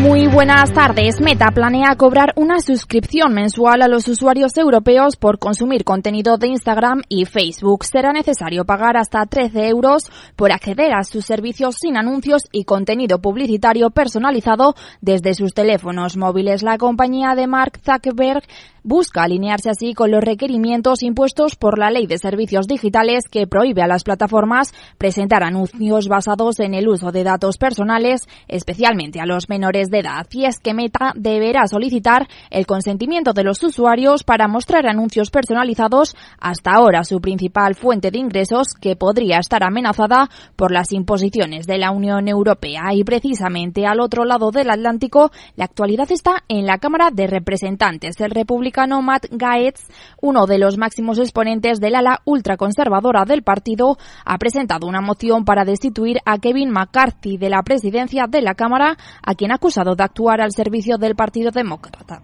Muy buenas tardes. Meta planea cobrar una suscripción mensual a los usuarios europeos por consumir contenido de Instagram y Facebook. Será necesario pagar hasta 13 euros por acceder a sus servicios sin anuncios y contenido publicitario personalizado desde sus teléfonos móviles. La compañía de Mark Zuckerberg busca alinearse así con los requerimientos impuestos por la Ley de Servicios Digitales que prohíbe a las plataformas presentar anuncios basados en el uso de datos personales, especialmente a los menores de edad. Y es que Meta deberá solicitar el consentimiento de los usuarios para mostrar anuncios personalizados, hasta ahora su principal fuente de ingresos, que podría estar amenazada por las imposiciones de la Unión Europea. Y precisamente al otro lado del Atlántico, la actualidad está en la Cámara de Representantes. El republicano Matt Gaetz, uno de los máximos exponentes del ala ultraconservadora del partido, ha presentado una moción para destituir a Kevin McCarthy de la presidencia de la Cámara, a quien ha acusado de actuar al servicio del Partido Demócrata.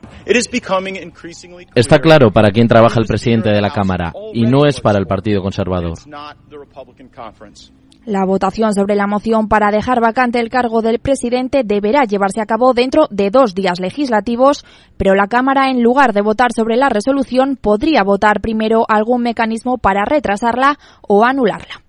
Está claro para quién trabaja el presidente de la Cámara y no es para el Partido Conservador. La votación sobre la moción para dejar vacante el cargo del presidente deberá llevarse a cabo dentro de dos días legislativos, pero la Cámara, en lugar de votar sobre la resolución, podría votar primero algún mecanismo para retrasarla o anularla.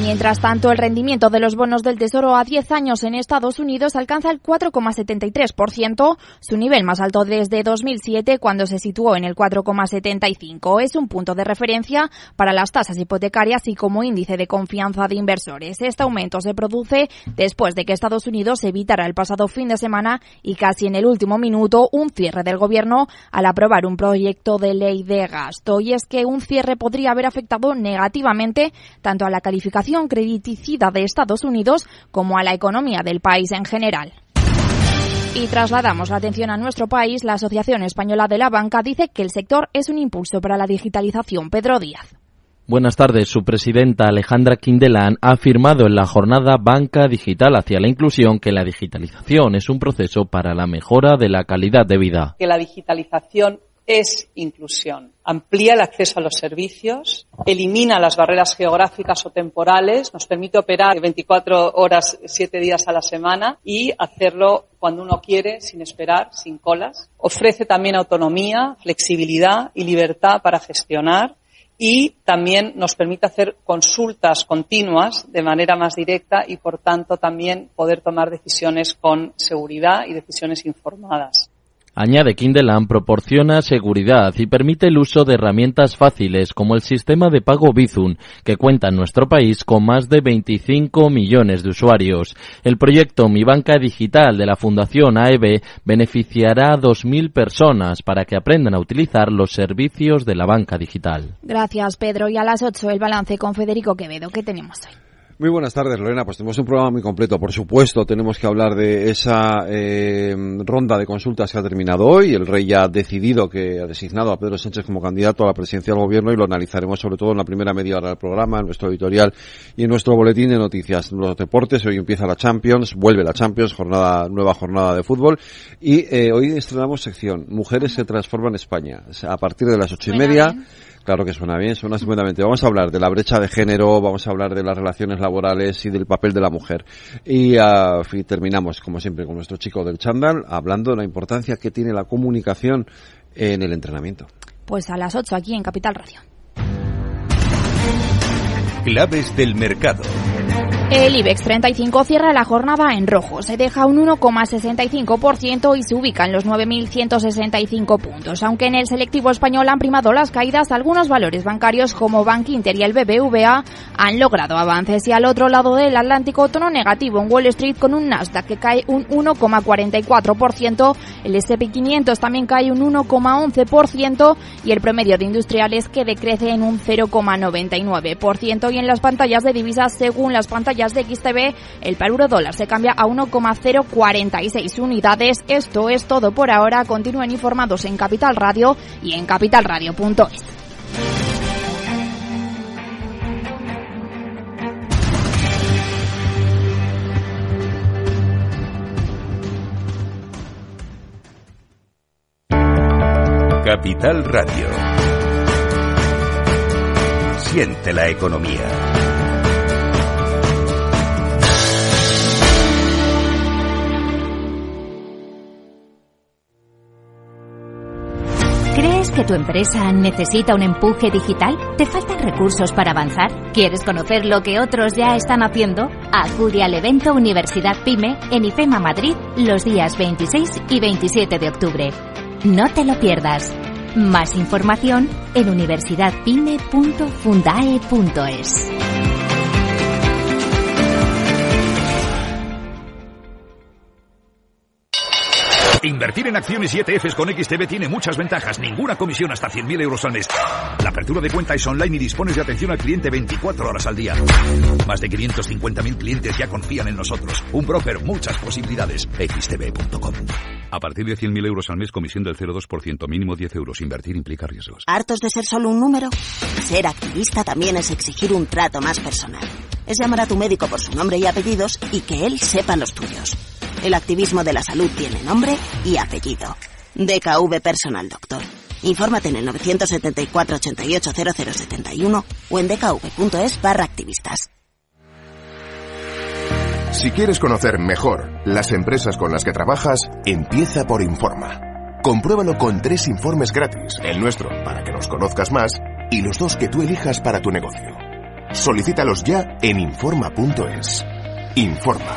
Mientras tanto, el rendimiento de los bonos del Tesoro a 10 años en Estados Unidos alcanza el 4,73%, su nivel más alto desde 2007 cuando se situó en el 4,75. Es un punto de referencia para las tasas hipotecarias y como índice de confianza de inversores. Este aumento se produce después de que Estados Unidos evitara el pasado fin de semana y casi en el último minuto un cierre del gobierno al aprobar un proyecto de ley de gasto. Y es que un cierre podría haber afectado negativamente tanto a la calificación crediticida de Estados Unidos como a la economía del país en general. Y trasladamos la atención a nuestro país. La Asociación Española de la Banca dice que el sector es un impulso para la digitalización. Pedro Díaz. Buenas tardes. Su presidenta Alejandra Quindelán ha afirmado en la jornada Banca Digital hacia la Inclusión que la digitalización es un proceso para la mejora de la calidad de vida. Que la digitalización es inclusión. Amplía el acceso a los servicios, elimina las barreras geográficas o temporales, nos permite operar 24 horas, 7 días a la semana y hacerlo cuando uno quiere, sin esperar, sin colas. Ofrece también autonomía, flexibilidad y libertad para gestionar y también nos permite hacer consultas continuas de manera más directa y, por tanto, también poder tomar decisiones con seguridad y decisiones informadas. Añade Kindelan proporciona seguridad y permite el uso de herramientas fáciles como el sistema de pago Bizum, que cuenta en nuestro país con más de 25 millones de usuarios. El proyecto Mi Banca Digital de la Fundación AEB beneficiará a 2.000 personas para que aprendan a utilizar los servicios de la banca digital. Gracias, Pedro. Y a las 8 el balance con Federico Quevedo. ¿Qué tenemos hoy? Muy buenas tardes, Lorena. Pues tenemos un programa muy completo. Por supuesto, tenemos que hablar de esa eh, ronda de consultas que ha terminado hoy. El rey ya ha decidido que ha designado a Pedro Sánchez como candidato a la presidencia del gobierno y lo analizaremos sobre todo en la primera media hora del programa, en nuestro editorial y en nuestro boletín de noticias. Los deportes, hoy empieza la Champions, vuelve la Champions, jornada, nueva jornada de fútbol. Y eh, hoy estrenamos sección Mujeres se transforman en España. A partir de las ocho y media. Claro que suena bien, suena estupendamente. Vamos a hablar de la brecha de género, vamos a hablar de las relaciones laborales y del papel de la mujer. Y uh, terminamos, como siempre, con nuestro chico del chándal, hablando de la importancia que tiene la comunicación en el entrenamiento. Pues a las 8 aquí en Capital Radio. Claves del mercado. El IBEX 35 cierra la jornada en rojo, se deja un 1,65% y se ubica en los 9.165 puntos. Aunque en el selectivo español han primado las caídas, algunos valores bancarios como Bank Inter y el BBVA han logrado avances. Y al otro lado del Atlántico, tono negativo en Wall Street con un Nasdaq que cae un 1,44%, el S&P 500 también cae un 1,11% y el promedio de industriales que decrece en un 0,99%. Y en las pantallas de divisas, según las pantallas de XTV, el par euro dólar se cambia a 1,046 unidades. Esto es todo por ahora. Continúen informados en Capital Radio y en capitalradio.es. Capital Radio. Siente la economía. ¿Crees que tu empresa necesita un empuje digital? ¿Te faltan recursos para avanzar? ¿Quieres conocer lo que otros ya están haciendo? Acude al evento Universidad Pyme en IFEMA Madrid los días 26 y 27 de octubre. No te lo pierdas. Más información en universidadpyme.fundae.es. Invertir en acciones y ETFs con XTB tiene muchas ventajas. Ninguna comisión hasta 100.000 euros al mes. La apertura de cuenta es online y dispones de atención al cliente 24 horas al día. Más de 550.000 clientes ya confían en nosotros. Un broker, muchas posibilidades. XTB.com. A partir de 100.000 euros al mes, comisión del 0,2%, mínimo 10 euros. Invertir implica riesgos. ¿Hartos de ser solo un número? Ser activista también es exigir un trato más personal. Es llamar a tu médico por su nombre y apellidos y que él sepa los tuyos. El activismo de la salud tiene nombre y apellido. DKV Personal Doctor. Infórmate en el 974 88 0071 o en dkv.es barra activistas. Si quieres conocer mejor las empresas con las que trabajas, empieza por Informa. Compruébalo con tres informes gratis, el nuestro para que nos conozcas más y los dos que tú elijas para tu negocio. Solicítalos ya en Informa.es. Informa,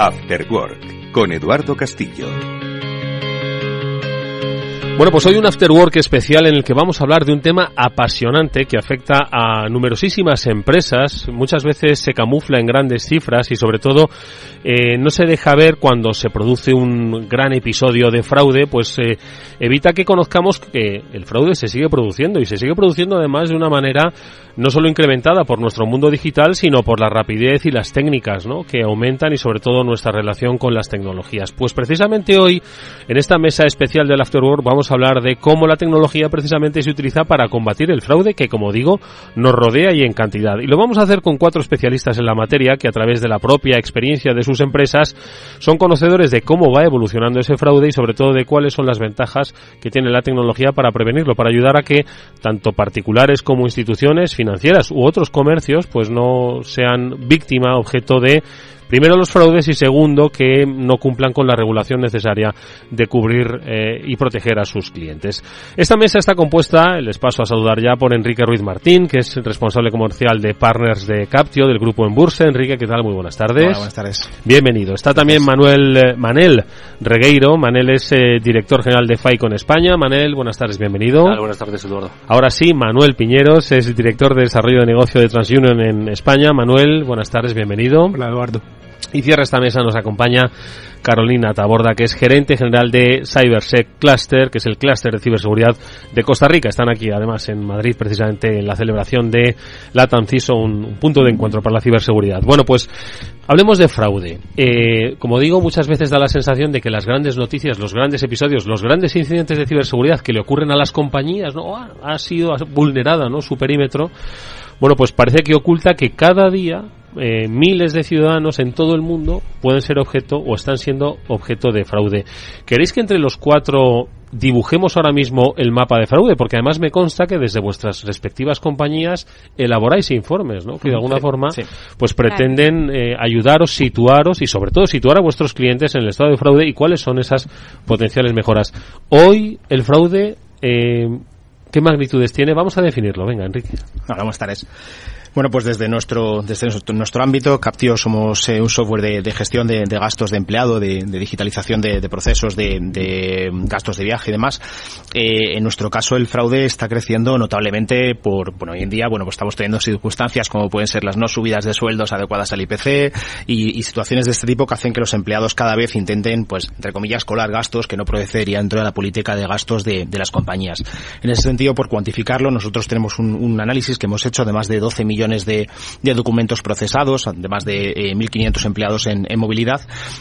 After Work, con Eduardo Castillo. Bueno, pues hoy un After Work especial en el que vamos a hablar de un tema apasionante que afecta a numerosísimas empresas. Muchas veces se camufla en grandes cifras y sobre todo eh, no se deja ver cuando se produce un gran episodio de fraude, pues eh, evita que conozcamos que el fraude se sigue produciendo y se sigue produciendo además de una manera no solo incrementada por nuestro mundo digital, sino por la rapidez y las técnicas ¿no? que aumentan y sobre todo nuestra relación con las tecnologías. Pues precisamente hoy, en esta mesa especial del Afterwork, vamos a hablar de cómo la tecnología precisamente se utiliza para combatir el fraude que, como digo, nos rodea y en cantidad. Y lo vamos a hacer con cuatro especialistas en la materia que a través de la propia experiencia de sus empresas son conocedores de cómo va evolucionando ese fraude y sobre todo de cuáles son las ventajas que tiene la tecnología para prevenirlo, para ayudar a que tanto particulares como instituciones financieras u otros comercios pues no sean víctima, objeto de Primero los fraudes y segundo que no cumplan con la regulación necesaria de cubrir eh, y proteger a sus clientes. Esta mesa está compuesta, les paso a saludar ya por Enrique Ruiz Martín, que es el responsable comercial de Partners de Captio del grupo en Bursa. Enrique, ¿qué tal? Muy buenas tardes. Hola, buenas tardes. Bienvenido. Está también Manuel eh, Manel Regueiro. Manel es eh, director general de FAICO en España. Manel, buenas tardes, bienvenido. Hola, buenas tardes, Eduardo. Ahora sí, Manuel Piñeros es director de desarrollo de negocio de TransUnion en España. Manuel, buenas tardes, bienvenido. Hola, Eduardo. Y cierra esta mesa nos acompaña Carolina Taborda, que es gerente general de CyberSec Cluster, que es el clúster de ciberseguridad de Costa Rica. Están aquí, además, en Madrid, precisamente en la celebración de la TANCISO, un, un punto de encuentro para la ciberseguridad. Bueno, pues hablemos de fraude. Eh, como digo, muchas veces da la sensación de que las grandes noticias, los grandes episodios, los grandes incidentes de ciberseguridad que le ocurren a las compañías, ¿no? Ah, ha sido vulnerada, ¿no? Su perímetro. Bueno, pues parece que oculta que cada día eh, miles de ciudadanos en todo el mundo pueden ser objeto o están siendo objeto de fraude. ¿Queréis que entre los cuatro dibujemos ahora mismo el mapa de fraude? Porque además me consta que desde vuestras respectivas compañías elaboráis informes, ¿no? Que de alguna Sí, forma sí. pues pretenden eh, ayudaros, situaros y sobre todo situar a vuestros clientes en el estado de fraude y cuáles son esas potenciales mejoras. Hoy el fraude, eh, ¿qué magnitudes tiene? Vamos a definirlo. Venga, Enrique. Hola, buenas tardes. Bueno, pues desde nuestro, desde nuestro, ámbito, Captio somos eh, un software de, gestión de, gastos de empleado, de, digitalización de, procesos, de, gastos de viaje y demás. Eh, en nuestro caso, el fraude está creciendo notablemente por, bueno, hoy en día, bueno, pues estamos teniendo circunstancias como pueden ser las no subidas de sueldos adecuadas al IPC y, situaciones de este tipo que hacen que los empleados cada vez intenten, pues, entre comillas, colar gastos que no procederían dentro de la política de gastos de, las compañías. En ese sentido, por cuantificarlo, nosotros tenemos un, un análisis que hemos hecho de más de 12 millones de, documentos procesados, de más de 1.500 eh, empleados en, movilidad,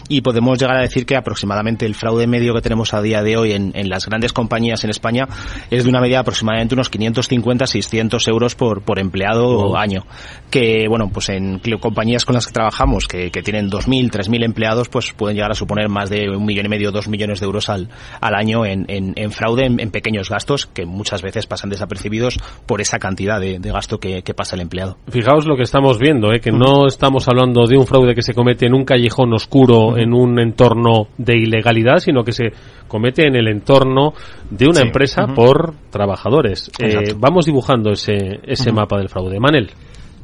y podemos llegar a decir que aproximadamente el fraude medio que tenemos a día de hoy en, las grandes compañías en España es de una media de aproximadamente unos 550-600 euros por, por empleado o año. Que, bueno, pues en compañías con las que trabajamos, que, tienen 2.000, 3.000 empleados, pues pueden llegar a suponer más de un millón y medio, dos millones de euros al, al año en, en, fraude, en, pequeños gastos, que muchas veces pasan desapercibidos por esa cantidad de, gasto que pasa el empleado. Fijaos lo que estamos viendo, ¿eh? que no estamos hablando de un fraude que se comete en un callejón oscuro, en un entorno de ilegalidad, sino que se comete en el entorno de una empresa por trabajadores. Eh, vamos dibujando ese, ese mapa del fraude. Manel.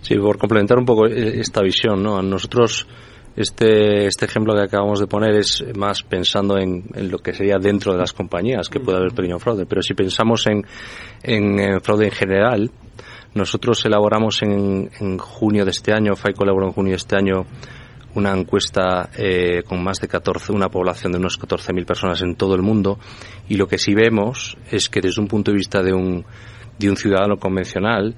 Sí, por complementar un poco eh, esta visión, ¿no? A nosotros este, este ejemplo que acabamos de poner es más pensando en, lo que sería dentro de las compañías, que puede haber pequeño fraude. Pero si pensamos en, en fraude en general, nosotros elaboramos en, en junio de este año, FAICO elaboró en junio de este año una encuesta eh, con más de 14, una población de unos 14.000 personas en todo el mundo y lo que sí vemos es que desde un punto de vista de un, de un ciudadano convencional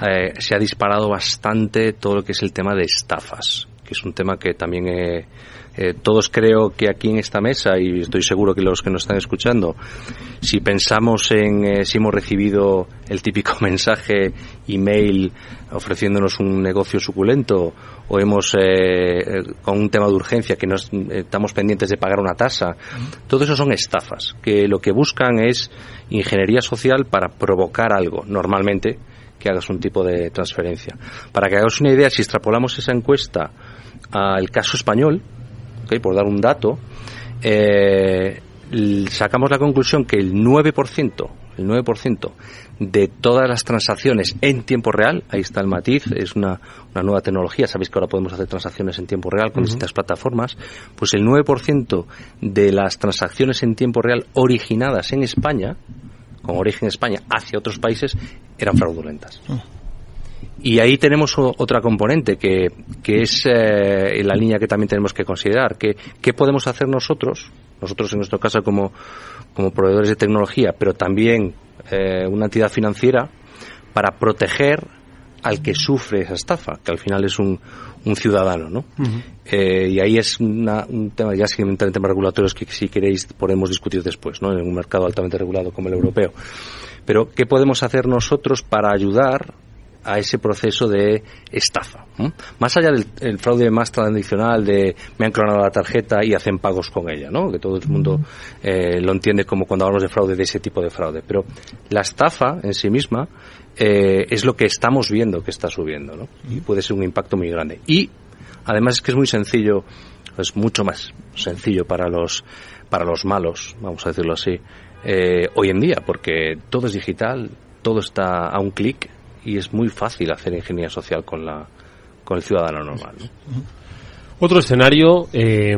eh, se ha disparado bastante todo lo que es el tema de estafas, que es un tema que también eh, eh, todos creo que aquí en esta mesa, y estoy seguro que los que nos están escuchando, si pensamos en eh, si hemos recibido el típico mensaje email ofreciéndonos un negocio suculento o hemos eh, con un tema de urgencia que nos estamos pendientes de pagar una tasa, todo eso son estafas que lo que buscan es ingeniería social para provocar algo, normalmente que hagas un tipo de transferencia. Para que hagas una idea, si extrapolamos esa encuesta al caso español, por dar un dato, eh, sacamos la conclusión que el 9%, el 9% de todas las transacciones en tiempo real, ahí está el matiz, es una, nueva tecnología, sabéis que ahora podemos hacer transacciones en tiempo real con distintas plataformas, pues el 9% de las transacciones en tiempo real originadas en España, con origen en España hacia otros países, eran fraudulentas. Ah. Y ahí tenemos otra componente que, que es eh, la línea que también tenemos que considerar. Que, ¿Qué podemos hacer nosotros, nosotros en nuestro caso como, como proveedores de tecnología, pero también eh, una entidad financiera, para proteger al que sufre esa estafa, que al final es un, un ciudadano, ¿no? eh, y ahí es un tema ya simplemente en temas regulatorios que si queréis podemos discutir después, ¿no? En un mercado altamente regulado como el europeo. Pero, ¿qué podemos hacer nosotros para ayudar a ese proceso de estafa. Más allá del fraude más tradicional de me han clonado la tarjeta y hacen pagos con ella, ¿no? que todo el mundo eh, lo entiende como cuando hablamos de fraude, de ese tipo de fraude. Pero la estafa en sí misma eh, es lo que estamos viendo que está subiendo ¿no? y puede ser un impacto muy grande. Y además es que es muy sencillo, es mucho más sencillo para los, para los malos, vamos a decirlo así, eh, hoy en día, porque todo es digital, todo está a un clic y es muy fácil hacer ingeniería social con, la, con el ciudadano normal. Otro escenario, eh,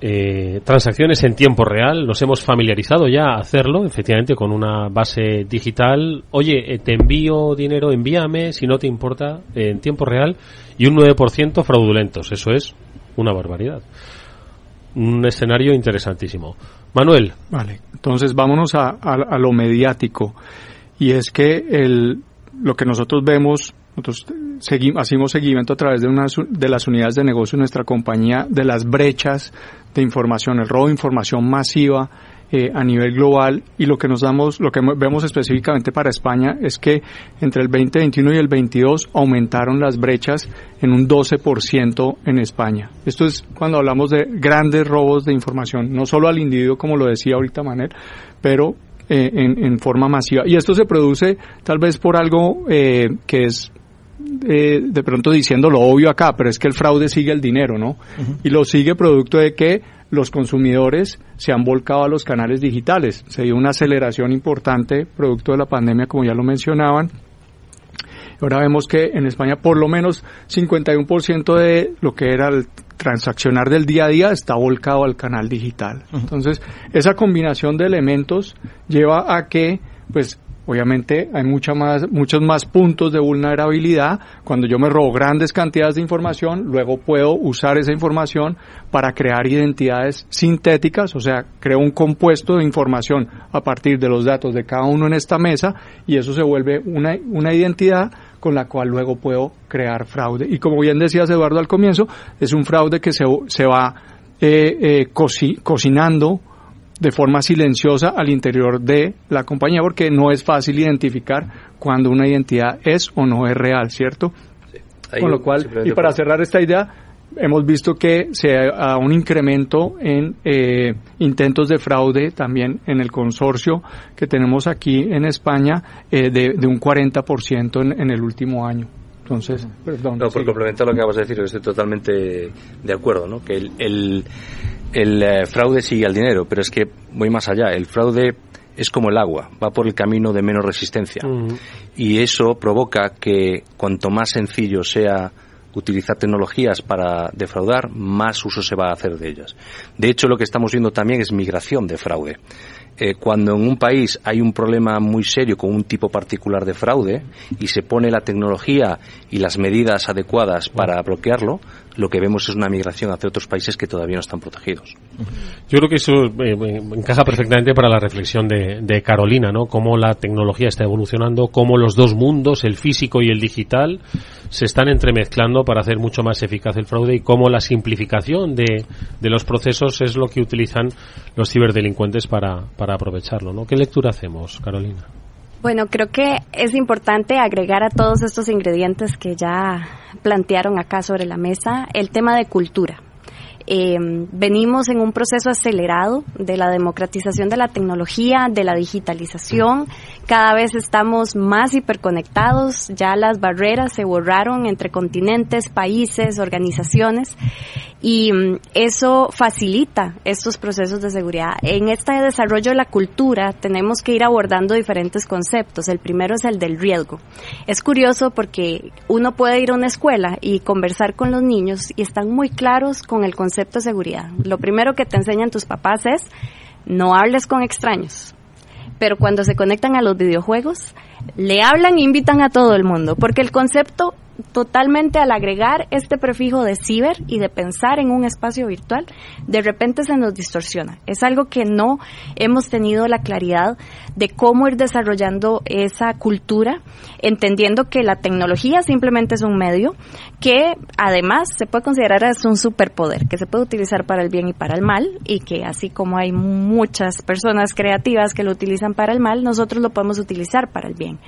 eh, transacciones en tiempo real. Nos hemos familiarizado ya a hacerlo, efectivamente, con una base digital. Oye, eh, te envío dinero, envíame, si no te importa, en tiempo real. Y un 9% fraudulentos. Eso es una barbaridad. Un escenario interesantísimo. Manuel. Vale, entonces vámonos a, a lo mediático. Y es que el, lo que nosotros vemos, nosotros hacemos seguimiento a través de, unas, de las unidades de negocio de nuestra compañía de las brechas de información, el robo de información masiva eh, a nivel global y lo que nos damos, lo que vemos específicamente para España es que entre el 2021 y el 22 aumentaron las brechas en un 12% en España. Esto es cuando hablamos de grandes robos de información, no solo al individuo como lo decía ahorita Manel, pero eh, en, forma masiva. Y esto se produce tal vez por algo eh, que es eh, de pronto diciendo lo obvio acá, pero es que el fraude sigue el dinero, ¿no? Y lo sigue producto de que los consumidores se han volcado a los canales digitales. Se dio una aceleración importante producto de la pandemia, como ya lo mencionaban. Ahora vemos que en España por lo menos 51% de lo que era el transaccionar del día a día está volcado al canal digital. Entonces, esa combinación de elementos lleva a que pues Obviamente hay mucha más, muchos más puntos de vulnerabilidad. Cuando yo me robo grandes cantidades de información, luego puedo usar esa información para crear identidades sintéticas, o sea, creo un compuesto de información a partir de los datos de cada uno en esta mesa y eso se vuelve una, una identidad con la cual luego puedo crear fraude. Y como bien decías Eduardo al comienzo, es un fraude que se, se va eh, eh, cocinando de forma silenciosa al interior de la compañía porque no es fácil identificar cuando una identidad es o no es real, ¿cierto? Con lo cual, y para cerrar esta idea, hemos visto que se ha un incremento en eh, intentos de fraude también en el consorcio que tenemos aquí en España eh, de, de, un 40% en, en el último año. Entonces, perdón. No, por complementar lo que acabas de decir, estoy totalmente de acuerdo, ¿no? Que el, el, el eh, fraude sigue al dinero, pero es que voy más allá. El fraude es como el agua, va por el camino de menos resistencia. Y eso provoca que cuanto más sencillo sea utilizar tecnologías para defraudar, más uso se va a hacer de ellas. De hecho, lo que estamos viendo también es migración de fraude. Eh, cuando en un país hay un problema muy serio con un tipo particular de fraude y se pone la tecnología y las medidas adecuadas para bloquearlo, lo que vemos es una migración hacia otros países que todavía no están protegidos. Yo creo que eso eh, eh, encaja perfectamente para la reflexión de, de, Carolina, ¿no? Cómo la tecnología está evolucionando, cómo los dos mundos, el físico y el digital, se están entremezclando para hacer mucho más eficaz el fraude y cómo la simplificación de, de los procesos es lo que utilizan los ciberdelincuentes para, para aprovecharlo, ¿no? ¿Qué lectura hacemos, Carolina? Bueno, creo que es importante agregar a todos estos ingredientes que ya plantearon acá sobre la mesa el tema de cultura. Eh, venimos en un proceso acelerado de la democratización de la tecnología, de la digitalización. Cada vez estamos más hiperconectados, ya las barreras se borraron entre continentes, países, organizaciones y mm, eso facilita estos procesos de seguridad. En este desarrollo de la cultura tenemos que ir abordando diferentes conceptos. El primero es el del riesgo. Es curioso porque uno puede ir a una escuela y conversar con los niños y están muy claros con el concepto de seguridad. Lo primero que te enseñan tus papás es no hables con extraños. Pero cuando se conectan a los videojuegos, le hablan e invitan a todo el mundo, porque el concepto totalmente al agregar este prefijo de ciber y de pensar en un espacio virtual, de repente se nos distorsiona. Es algo que no hemos tenido la claridad de cómo ir desarrollando esa cultura, entendiendo que la tecnología simplemente es un medio que además se puede considerar es un superpoder, que se puede utilizar para el bien y para el mal, y que así como hay muchas personas creativas que lo utilizan para el mal, nosotros lo podemos utilizar para el bien.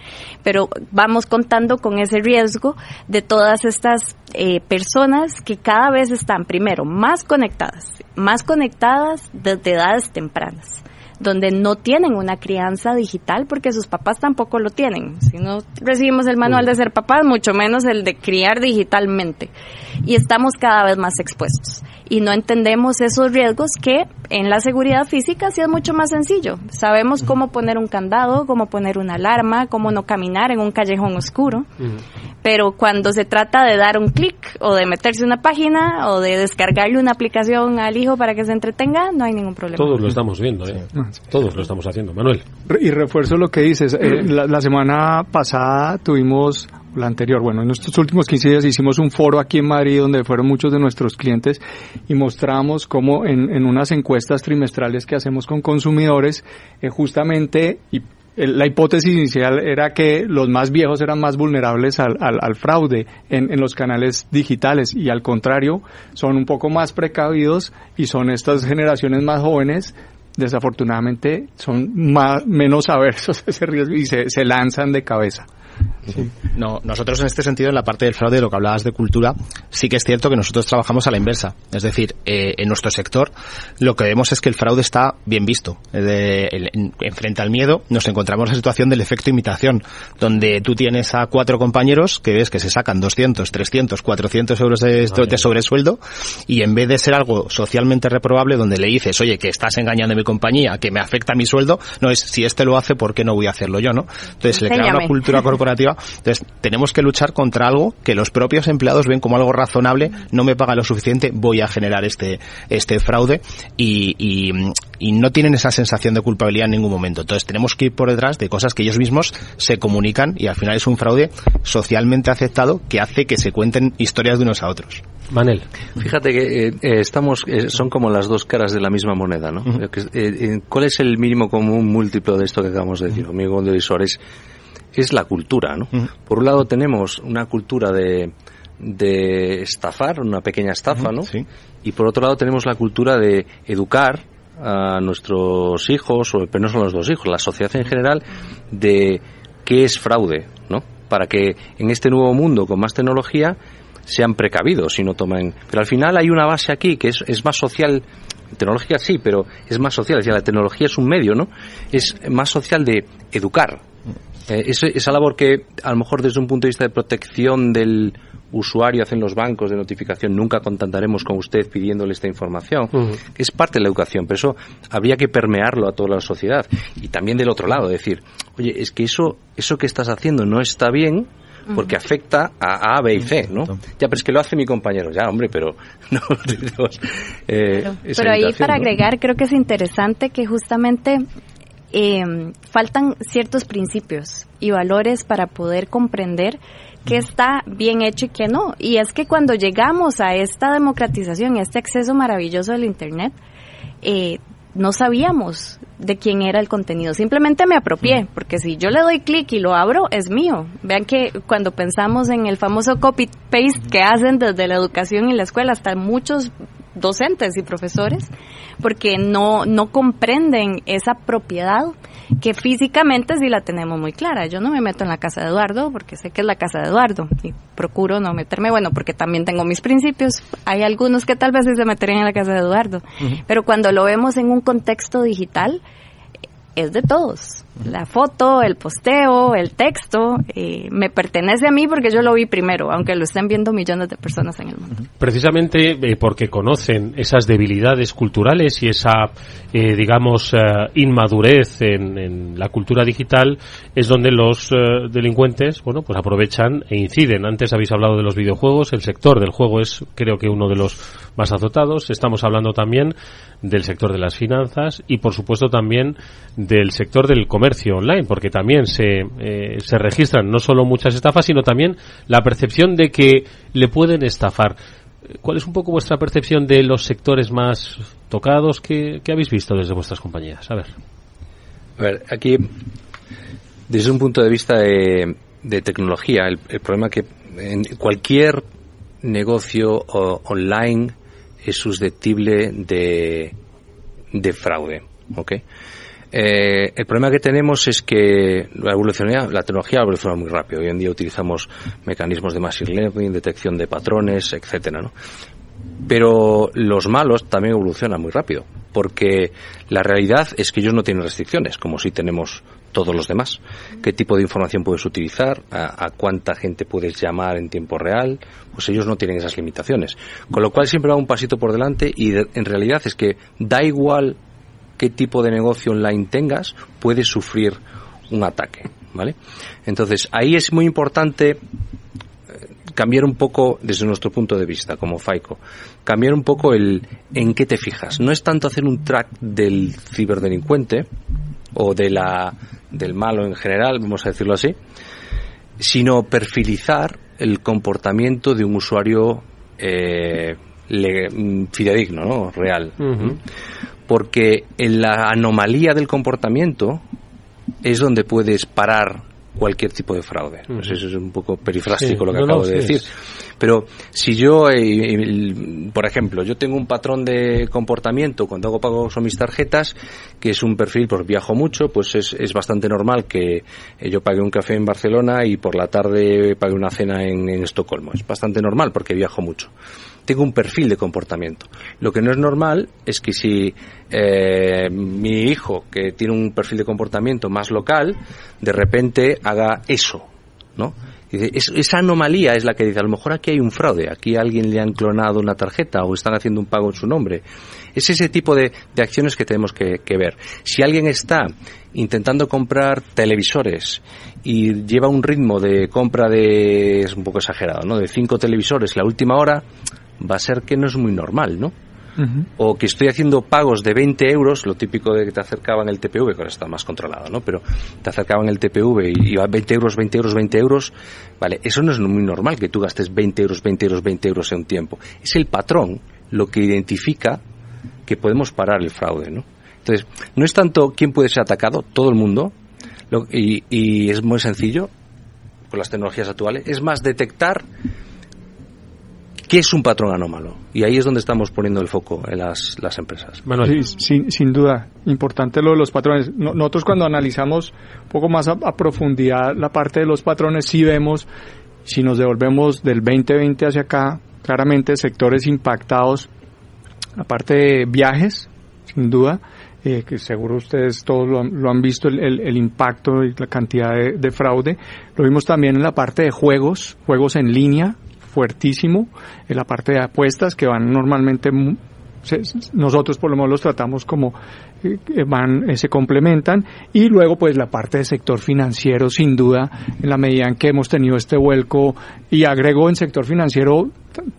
Pero vamos contando con ese riesgo de todas estas eh, personas que cada vez están, primero, más conectadas, más conectadas desde edades tempranas donde no tienen una crianza digital porque sus papás tampoco lo tienen. Si no recibimos el manual de ser papás, mucho menos el de criar digitalmente. Y estamos cada vez más expuestos. Y no entendemos esos riesgos que en la seguridad física sí es mucho más sencillo. Sabemos cómo poner un candado, cómo poner una alarma, cómo no caminar en un callejón oscuro. Pero cuando se trata de dar un clic o de meterse una página o de descargarle una aplicación al hijo para que se entretenga, no hay ningún problema. Todos lo estamos viendo, ¿eh? Todos lo estamos haciendo. Manuel. Y refuerzo lo que dices. Eh, la, la, semana pasada tuvimos, la anterior, bueno, en estos últimos 15 días hicimos un foro aquí en Madrid donde fueron muchos de nuestros clientes y mostramos cómo en, en unas encuestas trimestrales que hacemos con consumidores, eh, justamente, y la hipótesis inicial era que los más viejos eran más vulnerables al, al, al fraude en, en, los canales digitales y al contrario son un poco más precavidos y son estas generaciones más jóvenes desafortunadamente son más, menos aversos a ese riesgo y se, se lanzan de cabeza. Sí. No, nosotros en este sentido, en la parte del fraude, de lo que hablabas de cultura, sí que es cierto que nosotros trabajamos a la inversa. Es decir, eh, en nuestro sector lo que vemos es que el fraude está bien visto. De, en, en, frente al miedo nos encontramos en la situación del efecto imitación, donde tú tienes a cuatro compañeros que ves que se sacan 200, 300, 400 euros de, de sobresueldo y en vez de ser algo socialmente reprobable donde le dices, oye, que estás engañando a mi compañía, que me afecta a mi sueldo, no es, si este lo hace, ¿por qué no voy a hacerlo yo, no? Entonces, le crea una cultura corporativa corporativa. Entonces, tenemos que luchar contra algo que los propios empleados ven como algo razonable, no me paga lo suficiente, voy a generar este, este fraude y, y, y no tienen esa sensación de culpabilidad en ningún momento. Entonces, tenemos que ir por detrás de cosas que ellos mismos se comunican y al final es un fraude socialmente aceptado que hace que se cuenten historias de unos a otros. Manel. Fíjate que eh, eh, estamos, eh, son como las dos caras de la misma moneda, ¿no? ¿Cuál es el mínimo común múltiplo de esto que acabamos de decir, amigo de Es, es la cultura, ¿no? Por un lado tenemos una cultura de, de estafar, una pequeña estafa, ¿no? Y por otro lado tenemos la cultura de educar a nuestros hijos, o, pero no son los dos hijos, la sociedad en general, de qué es fraude, ¿no? Para que en este nuevo mundo con más tecnología sean precavidos y no tomen. Pero al final hay una base aquí que es, es más social. Tecnología sí, pero es más social. Es decir, la tecnología es un medio, ¿no? Es más social de educar. Eh, esa labor que a lo mejor desde un punto de vista de protección del usuario hacen los bancos de notificación, nunca contactaremos con usted pidiéndole esta información, es parte de la educación, pero eso habría que permearlo a toda la sociedad. Y también del otro lado, decir, oye, es que eso, eso que estás haciendo no está bien, porque afecta a A, B y C, ¿no? Ya, pero es que lo hace mi compañero, ya, hombre, pero no eh, Pero ahí para agregar, creo que es interesante que justamente eh, faltan ciertos principios y valores para poder comprender qué está bien hecho y qué no. Y es que cuando llegamos a esta democratización y a este acceso maravilloso del Internet, eh, no sabíamos de quién era el contenido. Simplemente me apropié, porque si yo le doy clic y lo abro, es mío. Vean que cuando pensamos en el famoso copy-paste que hacen desde la educación y la escuela, hasta muchos docentes y profesores, porque no, no comprenden esa propiedad que físicamente sí la tenemos muy clara. Yo no me meto en la casa de Eduardo porque sé que es la casa de Eduardo y procuro no meterme, bueno, porque también tengo mis principios. Hay algunos que tal vez sí se meterían en la casa de Eduardo, pero cuando lo vemos en un contexto digital, es de todos. La foto, el posteo, el texto, eh, me pertenece a mí porque yo lo vi primero, aunque lo estén viendo millones de personas en el mundo. Precisamente eh, porque conocen esas debilidades culturales y esa, eh, digamos, inmadurez en, en, la cultura digital, es donde los delincuentes, bueno, pues aprovechan e inciden. Antes habéis hablado de los videojuegos, el sector del juego es, creo que, uno de los más azotados. Estamos hablando también del sector de las finanzas y, por supuesto, también del sector del comercio online, porque también se, eh, se registran no solo muchas estafas, sino también la percepción de que le pueden estafar. ¿Cuál es un poco vuestra percepción de los sectores más tocados que, habéis visto desde vuestras compañías? A ver. A ver, aquí, desde un punto de vista de, tecnología, el, problema que en cualquier negocio online es susceptible de, de fraude. ¿okay? Eh, el problema que tenemos es que la, la tecnología evoluciona muy rápido. Hoy en día utilizamos mecanismos de machine learning, detección de patrones, etcétera. Pero los malos también evolucionan muy rápido, porque la realidad es que ellos no tienen restricciones, como si tenemos todos los demás. ¿Qué tipo de información puedes utilizar? ¿A, cuánta gente puedes llamar en tiempo real? Pues ellos no tienen esas limitaciones. Con lo cual siempre va un pasito por delante y en realidad es que da igual qué tipo de negocio online tengas, puedes sufrir un ataque, ¿vale? Entonces, ahí es muy importante eh, cambiar un poco desde nuestro punto de vista como FAICO, cambiar un poco el en qué te fijas. No es tanto hacer un track del ciberdelincuente o de la del malo en general, vamos a decirlo así, sino perfilizar el comportamiento de un usuario eh, fidedigno, ¿no? Real porque en la anomalía del comportamiento es donde puedes parar cualquier tipo de fraude. Pues eso es un poco perifrástico lo que acabo de decir. Pero si yo, eh, por ejemplo, yo tengo un patrón de comportamiento cuando hago pagos con mis tarjetas, que es un perfil, pues viajo mucho, pues es, es bastante normal que eh, yo pague un café en Barcelona y por la tarde pague una cena en Estocolmo. Es bastante normal porque viajo mucho tengo un perfil de comportamiento. Lo que no es normal es que si eh, mi hijo, que tiene un perfil de comportamiento más local, de repente haga eso, ¿no? esa anomalía es la que dice, a lo mejor aquí hay un fraude, aquí a alguien le han clonado una tarjeta o están haciendo un pago en su nombre. Es ese tipo de, acciones que tenemos que, ver. Si alguien está intentando comprar televisores y lleva un ritmo de compra de, es un poco exagerado, ¿no? De cinco televisores la última hora, va a ser que no es muy normal, ¿no? o que estoy haciendo pagos de 20 euros, lo típico de que te acercaban el TPV, que ahora está más controlado, ¿no? Pero te acercaban el TPV y iba 20 euros, 20 euros, 20 euros, vale, eso no es muy normal que tú gastes 20 euros, 20 euros, 20 euros en un tiempo. Es el patrón lo que identifica que podemos parar el fraude, ¿no? Entonces, no es tanto quién puede ser atacado, todo el mundo, y, y es muy sencillo con las tecnologías actuales, es más detectar ¿Qué es un patrón anómalo? Y ahí es donde estamos poniendo el foco en las, las empresas. Bueno, sin, sin, duda, importante lo de los patrones. nosotros cuando analizamos un poco más a, profundidad la parte de los patrones, sí vemos, si nos devolvemos del 2020 hacia acá, claramente sectores impactados, aparte de viajes, sin duda, eh, que seguro ustedes todos lo han, visto, el, el, impacto y la cantidad de, de, fraude. Lo vimos también en la parte de juegos, juegos en línea, fuertísimo en la parte de apuestas que van normalmente nosotros por lo menos los tratamos como eh, van eh, se complementan. Y luego pues la parte del sector financiero sin duda en la medida en que hemos tenido este vuelco y agrego en sector financiero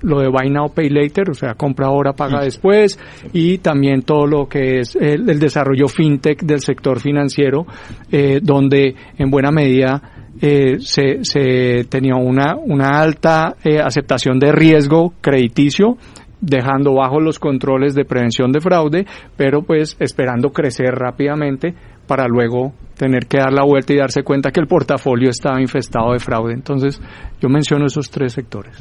lo de buy now pay later o sea compra ahora paga después. Y también todo lo que es el, desarrollo fintech del sector financiero eh, donde en buena medida eh, se, se, tenía una, una alta eh, aceptación de riesgo crediticio dejando bajo los controles de prevención de fraude, pero pues esperando crecer rápidamente para luego tener que dar la vuelta y darse cuenta que el portafolio estaba infestado de fraude. Entonces, yo menciono esos tres sectores.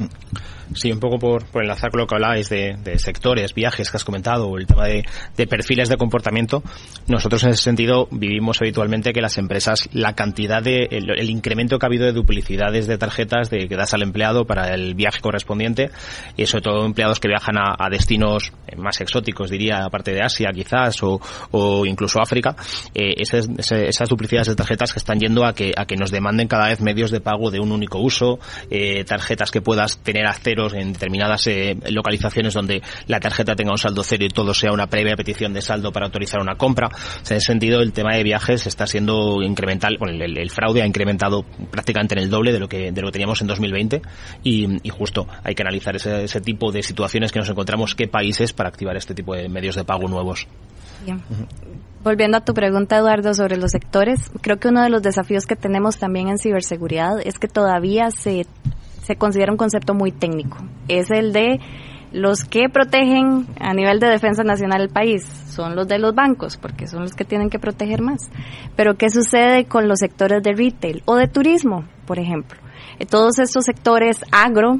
Sí, un poco por, por enlazar con lo que hablabais de, sectores, viajes que has comentado, o el tema de, de, perfiles de comportamiento. Nosotros en ese sentido vivimos habitualmente que las empresas, la cantidad de, el, incremento que ha habido de duplicidades de tarjetas de, que das al empleado para el viaje correspondiente, y sobre todo empleados que viajan a, a destinos más exóticos, diría, aparte de Asia quizás, o, o incluso África, eh, esas, esas duplicidades de tarjetas que están yendo a que, a que nos demanden cada vez medios de pago de un único uso, eh, tarjetas que puedas tener a ceros en determinadas eh, localizaciones donde la tarjeta tenga un saldo cero y todo sea una previa petición de saldo para autorizar una compra. en ese sentido, el tema de viajes está siendo incremental, bueno, el, fraude ha incrementado prácticamente en el doble de lo que, de lo que teníamos en 2020 y, y justo hay que analizar ese, ese tipo de situaciones que nos encontramos, qué países para activar este tipo de medios de pago nuevos. Bien. Volviendo a tu pregunta, Eduardo, sobre los sectores, creo que uno de los desafíos que tenemos también en ciberseguridad es que todavía se, se considera un concepto muy técnico. Es el de los que protegen a nivel de defensa nacional el país son los de los bancos, porque son los que tienen que proteger más. Pero ¿qué sucede con los sectores de retail o de turismo, por ejemplo? Todos estos sectores agro,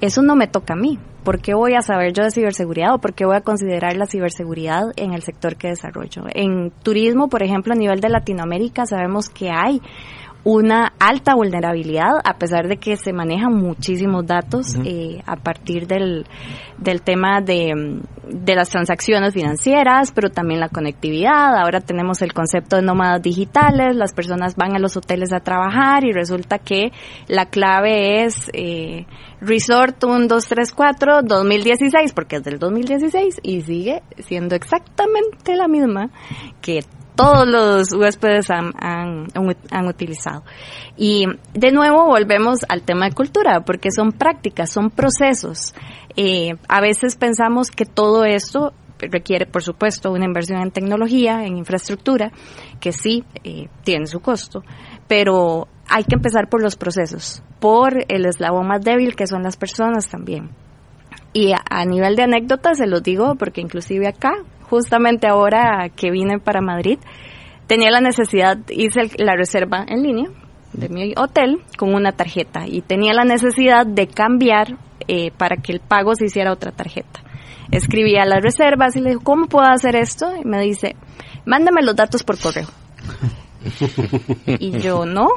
eso no me toca a mí. ¿Por qué voy a saber yo de ciberseguridad o por qué voy a considerar la ciberseguridad en el sector que desarrollo? En turismo, por ejemplo, a nivel de Latinoamérica, sabemos que hay una alta vulnerabilidad, a pesar de que se manejan muchísimos datos eh, a partir del, del tema de, de, las transacciones financieras, pero también la conectividad. Ahora tenemos el concepto de nómadas digitales, las personas van a los hoteles a trabajar y resulta que la clave es eh, Resort 1234 2016, porque es del 2016 y sigue siendo exactamente la misma que todos los huéspedes han, utilizado. Y de nuevo volvemos al tema de cultura, porque son prácticas, son procesos. Eh, a veces pensamos que todo esto requiere, por supuesto, una inversión en tecnología, en infraestructura, que sí eh, tiene su costo, pero hay que empezar por los procesos, por el eslabón más débil que son las personas también. Y a, nivel de anécdotas se los digo porque inclusive acá justamente ahora que vine para Madrid, tenía la necesidad, hice la reserva en línea de mi hotel con una tarjeta y tenía la necesidad de cambiar eh, para que el pago se hiciera otra tarjeta. Escribí a las reservas y le dije, ¿cómo puedo hacer esto? Y me dice, mándame los datos por correo. Y yo, no.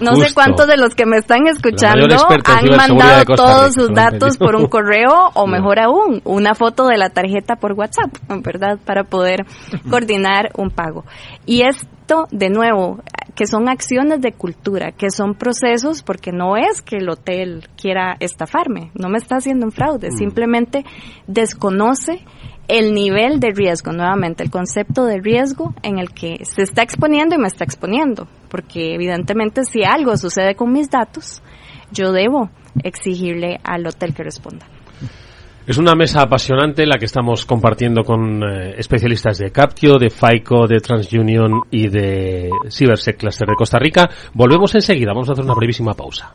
No sé cuántos de los que me están escuchando han mandado todos sus datos por un correo o mejor aún, una foto de la tarjeta por WhatsApp, ¿verdad? Para poder coordinar un pago. Y esto, de nuevo, que son acciones de cultura, que son procesos, porque no es que el hotel quiera estafarme, no me está haciendo un fraude, Mm. simplemente desconoce el nivel de riesgo, nuevamente, el concepto de riesgo en el que se está exponiendo y me está exponiendo, porque evidentemente si algo sucede con mis datos, yo debo exigirle al hotel que responda. Es una mesa apasionante la que estamos compartiendo con eh, especialistas de Captio, de FICO, de TransUnion y de CyberSec Cluster de Costa Rica. Volvemos enseguida, vamos a hacer una brevísima pausa.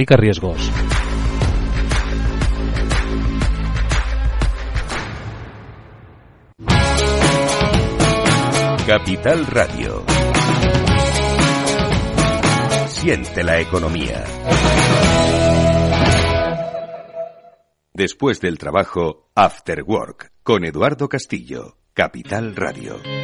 riesgos. Capital Radio. Siente la economía. Después del trabajo, After Work, con Eduardo Castillo, Capital Radio.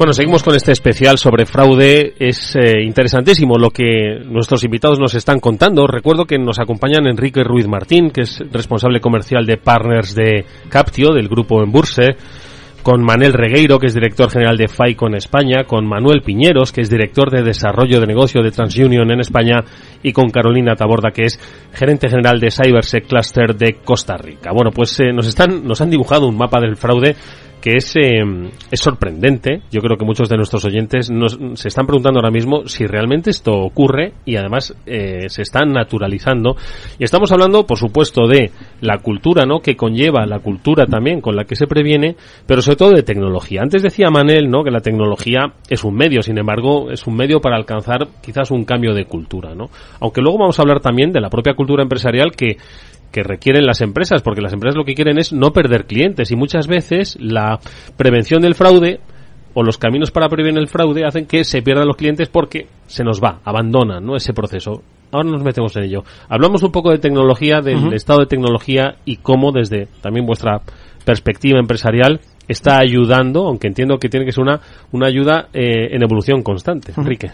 Bueno, seguimos con este especial sobre fraude. Es eh, interesantísimo lo que nuestros invitados nos están contando. Recuerdo que nos acompañan Enrique Ruiz Martín, que es responsable comercial de Partners de Captio, del grupo Emburse, con Manel Regueiro, que es director general de FICO en España, con Manuel Piñeros, que es director de desarrollo de negocio de TransUnion en España, y con Carolina Taborda, que es gerente general de CyberSec Cluster de Costa Rica. Bueno, pues eh, nos están, nos han dibujado un mapa del fraude que es, eh, es sorprendente. Yo creo que muchos de nuestros oyentes nos, se están preguntando ahora mismo si realmente esto ocurre y además eh, se está naturalizando. Y estamos hablando, por supuesto, de la cultura, ¿no? Que conlleva la cultura también con la que se previene, pero sobre todo de tecnología. Antes decía Manel, ¿no? Que la tecnología es un medio, sin embargo, es un medio para alcanzar quizás un cambio de cultura, ¿no? Aunque luego vamos a hablar también de la propia cultura empresarial que que requieren las empresas, porque las empresas lo que quieren es no perder clientes y muchas veces la prevención del fraude o los caminos para prevenir el fraude hacen que se pierdan los clientes porque se nos va, abandonan ¿no? ese proceso. Ahora nos metemos en ello. Hablamos un poco de tecnología, del estado de tecnología y cómo desde también vuestra perspectiva empresarial está ayudando, aunque entiendo que tiene que ser una, una ayuda eh, en evolución constante. Enrique.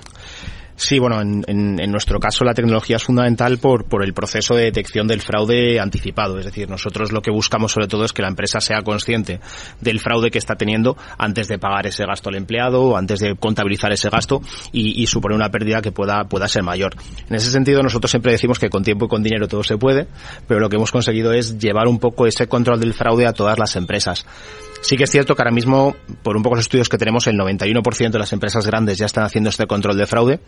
Sí, bueno, en, en- en nuestro caso la tecnología es fundamental por, por el proceso de detección del fraude anticipado. Es decir, nosotros lo que buscamos sobre todo es que la empresa sea consciente del fraude que está teniendo antes de pagar ese gasto al empleado, antes de contabilizar ese gasto y, y suponer una pérdida que pueda, pueda ser mayor. En ese sentido, nosotros siempre decimos que con tiempo y con dinero todo se puede, pero lo que hemos conseguido es llevar un poco ese control del fraude a todas las empresas. Sí que es cierto que ahora mismo, por un poco los estudios que tenemos, el 91% de las empresas grandes ya están haciendo este control de fraude.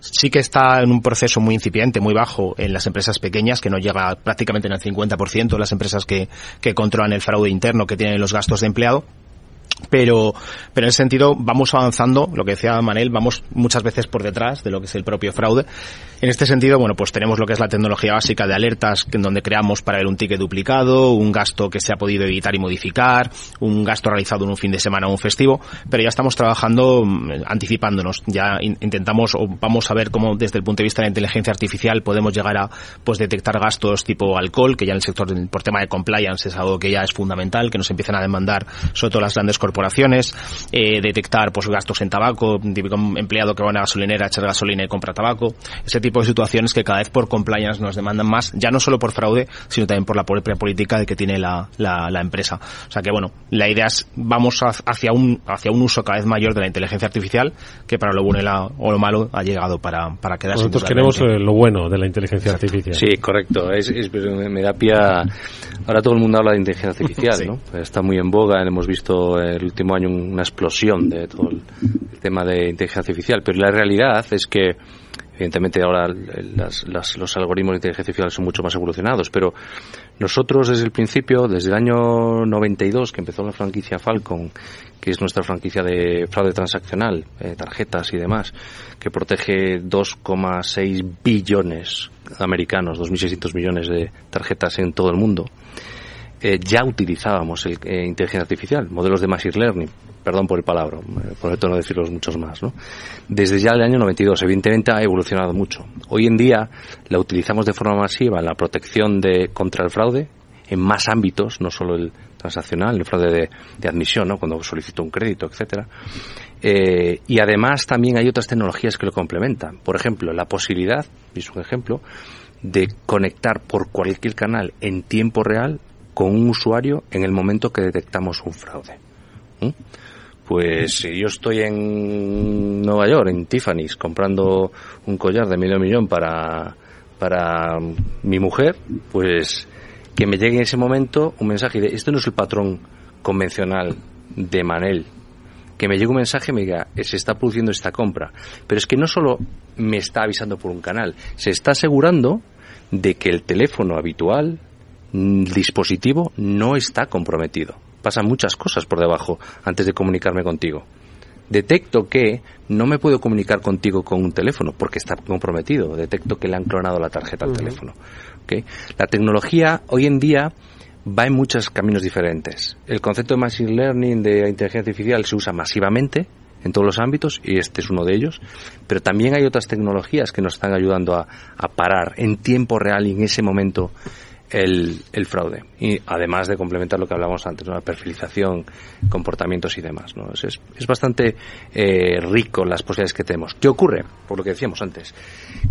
Sí que está en un proceso muy incipiente, muy bajo en las empresas pequeñas, que no llega prácticamente en el 50% de las empresas que, que controlan el fraude interno, que tienen los gastos de empleado. Pero pero en ese sentido vamos avanzando. Lo que decía Manel vamos muchas veces por detrás de lo que es el propio fraude en este sentido bueno pues tenemos lo que es la tecnología básica de alertas en donde creamos para ver un ticket duplicado un gasto que se ha podido evitar y modificar un gasto realizado en un fin de semana o un festivo pero ya estamos trabajando mm, anticipándonos. Ya in- intentamos o vamos a ver cómo desde el punto de vista de la inteligencia artificial podemos llegar a pues detectar gastos tipo alcohol que ya en el sector por tema de compliance es algo que ya es fundamental que nos empiezan a demandar sobre todo las grandes corporaciones, eh, detectar pues gastos en tabaco, típico empleado que va a una gasolinera a echar gasolina y compra tabaco, ese tipo de situaciones que cada vez por compliance nos demandan más, ya no solo por fraude, sino también por la propia política de que tiene la, la, la empresa. O sea que bueno, la idea es vamos ha- hacia un hacia un uso cada vez mayor de la inteligencia artificial que para lo bueno y la- o lo malo ha llegado para, para quedarse. Nosotros queremos eh, lo bueno de la inteligencia artificial. Sí, correcto. Es, es- me da pie a- Ahora todo el mundo habla de inteligencia artificial, Sí. ¿no? Está muy en boga. Hemos visto el último año una explosión de todo el, el tema de inteligencia artificial. Pero la realidad es que Evidentemente ahora los algoritmos de inteligencia artificial son mucho más evolucionados, pero nosotros desde el principio, desde el año 92 que empezó la franquicia Falcon, que es nuestra franquicia de fraude transaccional, eh, tarjetas y demás, que protege 2,6 billones americanos, 2.600 millones de tarjetas en todo el mundo, eh, ya utilizábamos el, eh, inteligencia artificial, modelos de machine learning, perdón por el palabra, por no decirlos muchos más, ¿no? Desde ya el año 92, evidentemente ha evolucionado mucho. Hoy en día la utilizamos de forma masiva en la protección de contra el fraude, en más ámbitos, no solo el transaccional, el fraude de, admisión, ¿no? cuando solicito un crédito, etcétera. Eh, y además también hay otras tecnologías que lo complementan. Por ejemplo, la posibilidad, es un ejemplo, de conectar por cualquier canal en tiempo real con un usuario en el momento que detectamos un fraude. Pues si yo estoy en Nueva York, en Tiffany's, comprando un collar de medio millón para, para mi mujer, pues que me llegue en ese momento un mensaje de, esto no es el patrón convencional de Manel, que me llegue un mensaje y me diga, se está produciendo esta compra. Pero es que no solo me está avisando por un canal, se está asegurando de que el teléfono habitual, el dispositivo, no está comprometido pasan muchas cosas por debajo antes de comunicarme contigo. Detecto que no me puedo comunicar contigo con un teléfono porque está comprometido. Detecto que le han clonado la tarjeta al teléfono. La tecnología hoy en día va en muchos caminos diferentes. El concepto de machine learning, de inteligencia artificial, se usa masivamente en todos los ámbitos y este es uno de ellos. Pero también hay otras tecnologías que nos están ayudando a, a parar en tiempo real y en ese momento el, el, fraude. Y además de complementar lo que hablábamos antes, la perfilización, comportamientos y demás. ¿no? Es, es, bastante eh, rico las posibilidades que tenemos. ¿Qué ocurre? Por lo que decíamos antes,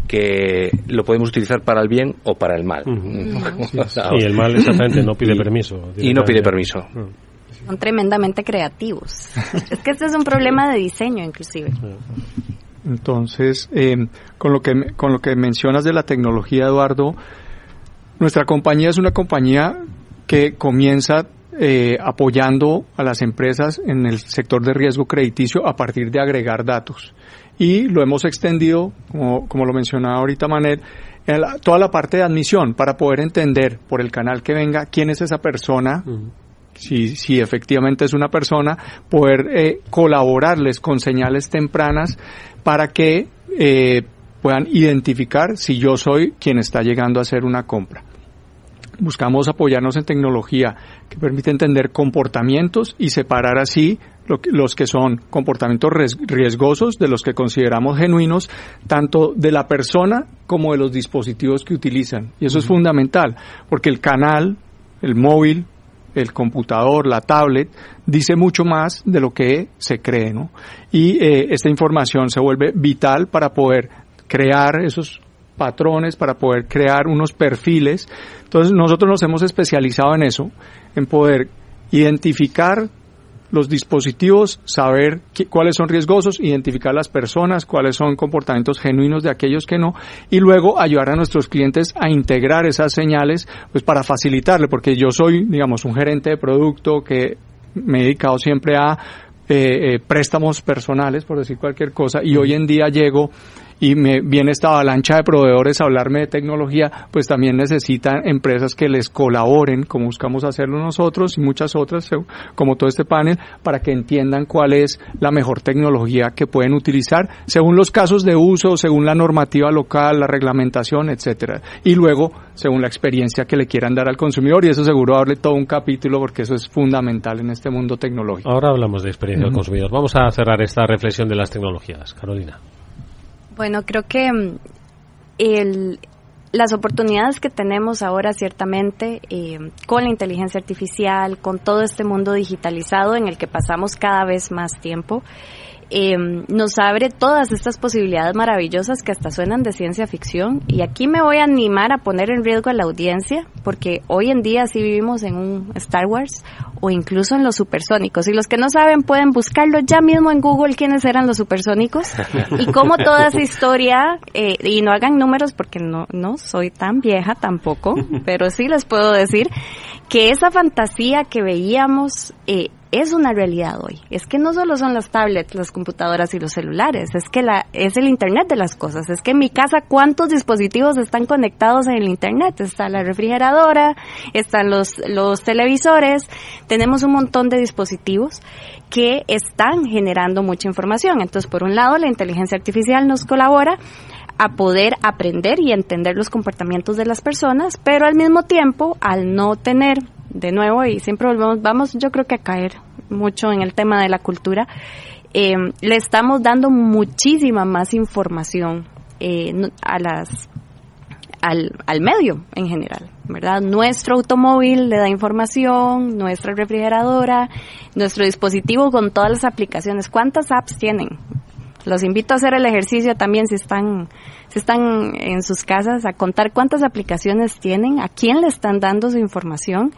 que lo podemos utilizar para el bien o para el mal. y el mal exactamente no pide permiso. Y no pide permiso. Son tremendamente creativos. es que este es un problema de diseño inclusive. Entonces, eh, con, lo que, con lo que mencionas de la tecnología, Eduardo, nuestra compañía es una compañía que comienza eh, apoyando a las empresas en el sector de riesgo crediticio a partir de agregar datos. Y lo hemos extendido, como, lo mencionaba ahorita Manet, en toda la parte de admisión para poder entender por el canal que venga quién es esa persona, si, si efectivamente es una persona, poder eh, colaborarles con señales tempranas para que eh, puedan identificar si yo soy quien está llegando a hacer una compra buscamos apoyarnos en tecnología que permite entender comportamientos y separar así los que son comportamientos riesgosos de los que consideramos genuinos, tanto de la persona como de los dispositivos que utilizan. Y eso es fundamental, porque el canal, el móvil, el computador, la tablet, dice mucho más de lo que se cree, ¿no? Y eh, esta información se vuelve vital para poder crear esos patrones, para poder crear unos perfiles. Entonces nosotros nos hemos especializado en eso, en poder identificar los dispositivos, saber cuáles son riesgosos, identificar las personas, cuáles son comportamientos genuinos de aquellos que no, y luego ayudar a nuestros clientes a integrar esas señales, pues para facilitarle, porque yo soy, digamos, un gerente de producto que me he dedicado siempre a eh, eh, préstamos personales, por decir cualquier cosa, y hoy en día llego y me viene esta avalancha de proveedores a hablarme de tecnología, pues también necesitan empresas que les colaboren, como buscamos hacerlo nosotros y muchas otras, como todo este panel, para que entiendan cuál es la mejor tecnología que pueden utilizar según los casos de uso, según la normativa local, la reglamentación, etcétera. Y luego, según la experiencia que le quieran dar al consumidor, y eso seguro hable todo un capítulo porque eso es fundamental en este mundo tecnológico. Ahora hablamos de experiencia del consumidor. Vamos a cerrar esta reflexión de las tecnologías. Carolina. Bueno, creo que mm, el, las oportunidades que tenemos ahora ciertamente eh, con la inteligencia artificial, con todo este mundo digitalizado en el que pasamos cada vez más tiempo, eh, nos abre todas estas posibilidades maravillosas que hasta suenan de ciencia ficción. Y aquí me voy a animar a poner en riesgo a la audiencia, porque hoy en día sí vivimos en un Star Wars o incluso en los supersónicos. Y los que no saben pueden buscarlo ya mismo en Google quiénes eran los supersónicos y cómo toda esa historia, eh, y no hagan números porque no, no soy tan vieja tampoco, pero sí les puedo decir que esa fantasía que veíamos eh, es una realidad hoy. Es que no solo son las tablets, las computadoras y los celulares, es que la, es el Internet de las cosas. Es que en mi casa, ¿cuántos dispositivos están conectados en el Internet? Está la refrigeradora, están los, los televisores, tenemos un montón de dispositivos que están generando mucha información. Entonces, por un lado, la inteligencia artificial nos colabora a poder aprender y entender los comportamientos de las personas, pero al mismo tiempo, al no tener, de nuevo, y siempre volvemos, vamos yo creo que a caer mucho en el tema de la cultura, eh, le estamos dando muchísima más información eh, a las al, al medio en general, ¿verdad? Nuestro automóvil le da información, nuestra refrigeradora, nuestro dispositivo con todas las aplicaciones. ¿Cuántas apps tienen? Los invito a hacer el ejercicio también si están, si están en sus casas, a contar cuántas aplicaciones tienen, a quién le están dando su información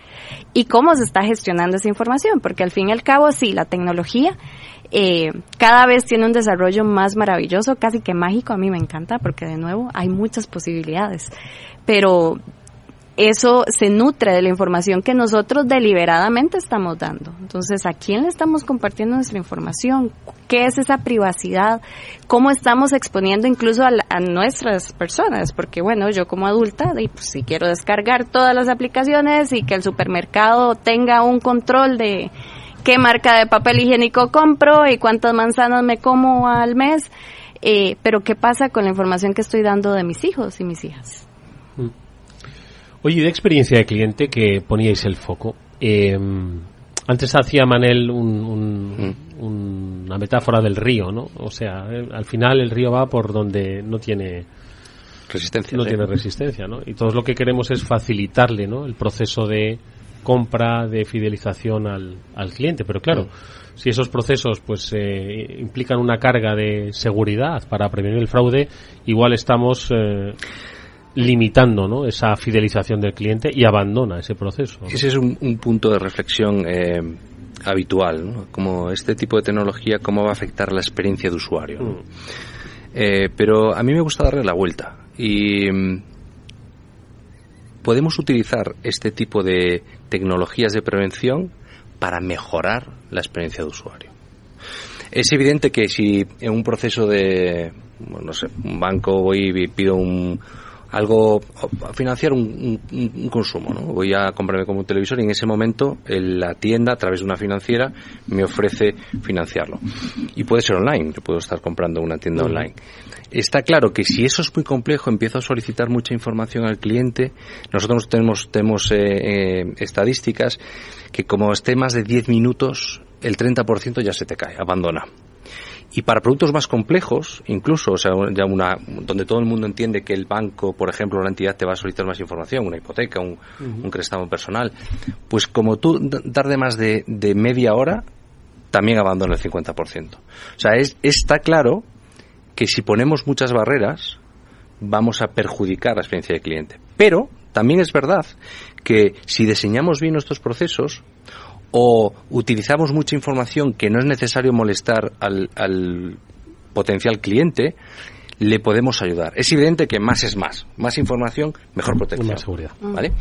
y cómo se está gestionando esa información, porque al fin y al cabo sí, la tecnología eh, cada vez tiene un desarrollo más maravilloso, casi que mágico, a mí me encanta, porque de nuevo hay muchas posibilidades, pero eso se nutre de la información que nosotros deliberadamente estamos dando. Entonces, ¿a quién le estamos compartiendo nuestra información? ¿Qué es esa privacidad? ¿Cómo estamos exponiendo incluso a, nuestras personas? Porque, bueno, yo como adulta, pues, si quiero descargar todas las aplicaciones y que el supermercado tenga un control de qué marca de papel higiénico compro y cuántas manzanas me como al mes, eh, pero ¿qué pasa con la información que estoy dando de mis hijos y mis hijas? Oye, de experiencia de cliente que poníais el foco, eh, antes hacía Manel una metáfora del río, ¿no? O sea, eh, al final el río va por donde no tiene resistencia, no tiene resistencia, ¿no? Y todos lo que queremos es facilitarle, ¿no? El proceso de compra, de fidelización al, al cliente, pero claro. Si esos procesos pues eh, implican una carga de seguridad para prevenir el fraude, igual estamos eh, limitando ¿no? esa fidelización del cliente y abandona ese proceso. Ese es un, punto de reflexión eh, habitual, ¿no? como este tipo de tecnología, cómo va a afectar la experiencia de usuario. Mm. Eh, pero a mí me gusta darle la vuelta y mm, podemos utilizar este tipo de tecnologías de prevención para mejorar la experiencia de usuario. Es evidente que si en un proceso de, no sé, un banco voy y pido un, algo, financiar un, consumo, ¿no? Voy a comprarme como un televisor y en ese momento la tienda, a través de una financiera, me ofrece financiarlo. Y puede ser online, yo puedo estar comprando una tienda online. Está claro que si eso es muy complejo, empiezo a solicitar mucha información al cliente. Nosotros tenemos, tenemos eh, eh, estadísticas que como esté más de 10 minutos, el 30% ya se te cae, abandona. Y para productos más complejos, incluso, o sea, ya una, donde todo el mundo entiende que el banco, por ejemplo, la entidad te va a solicitar más información, una hipoteca, un, un préstamo personal, pues como tú tarde más de, de media hora, también abandona el 50%. O sea, es, está claro que si ponemos muchas barreras, vamos a perjudicar la experiencia del cliente. Pero también es verdad que si diseñamos bien nuestros procesos, o utilizamos mucha información que no es necesario molestar al, potencial cliente, le podemos ayudar. Es evidente que más es más. Más información, mejor protección. Más seguridad. ¿Vale?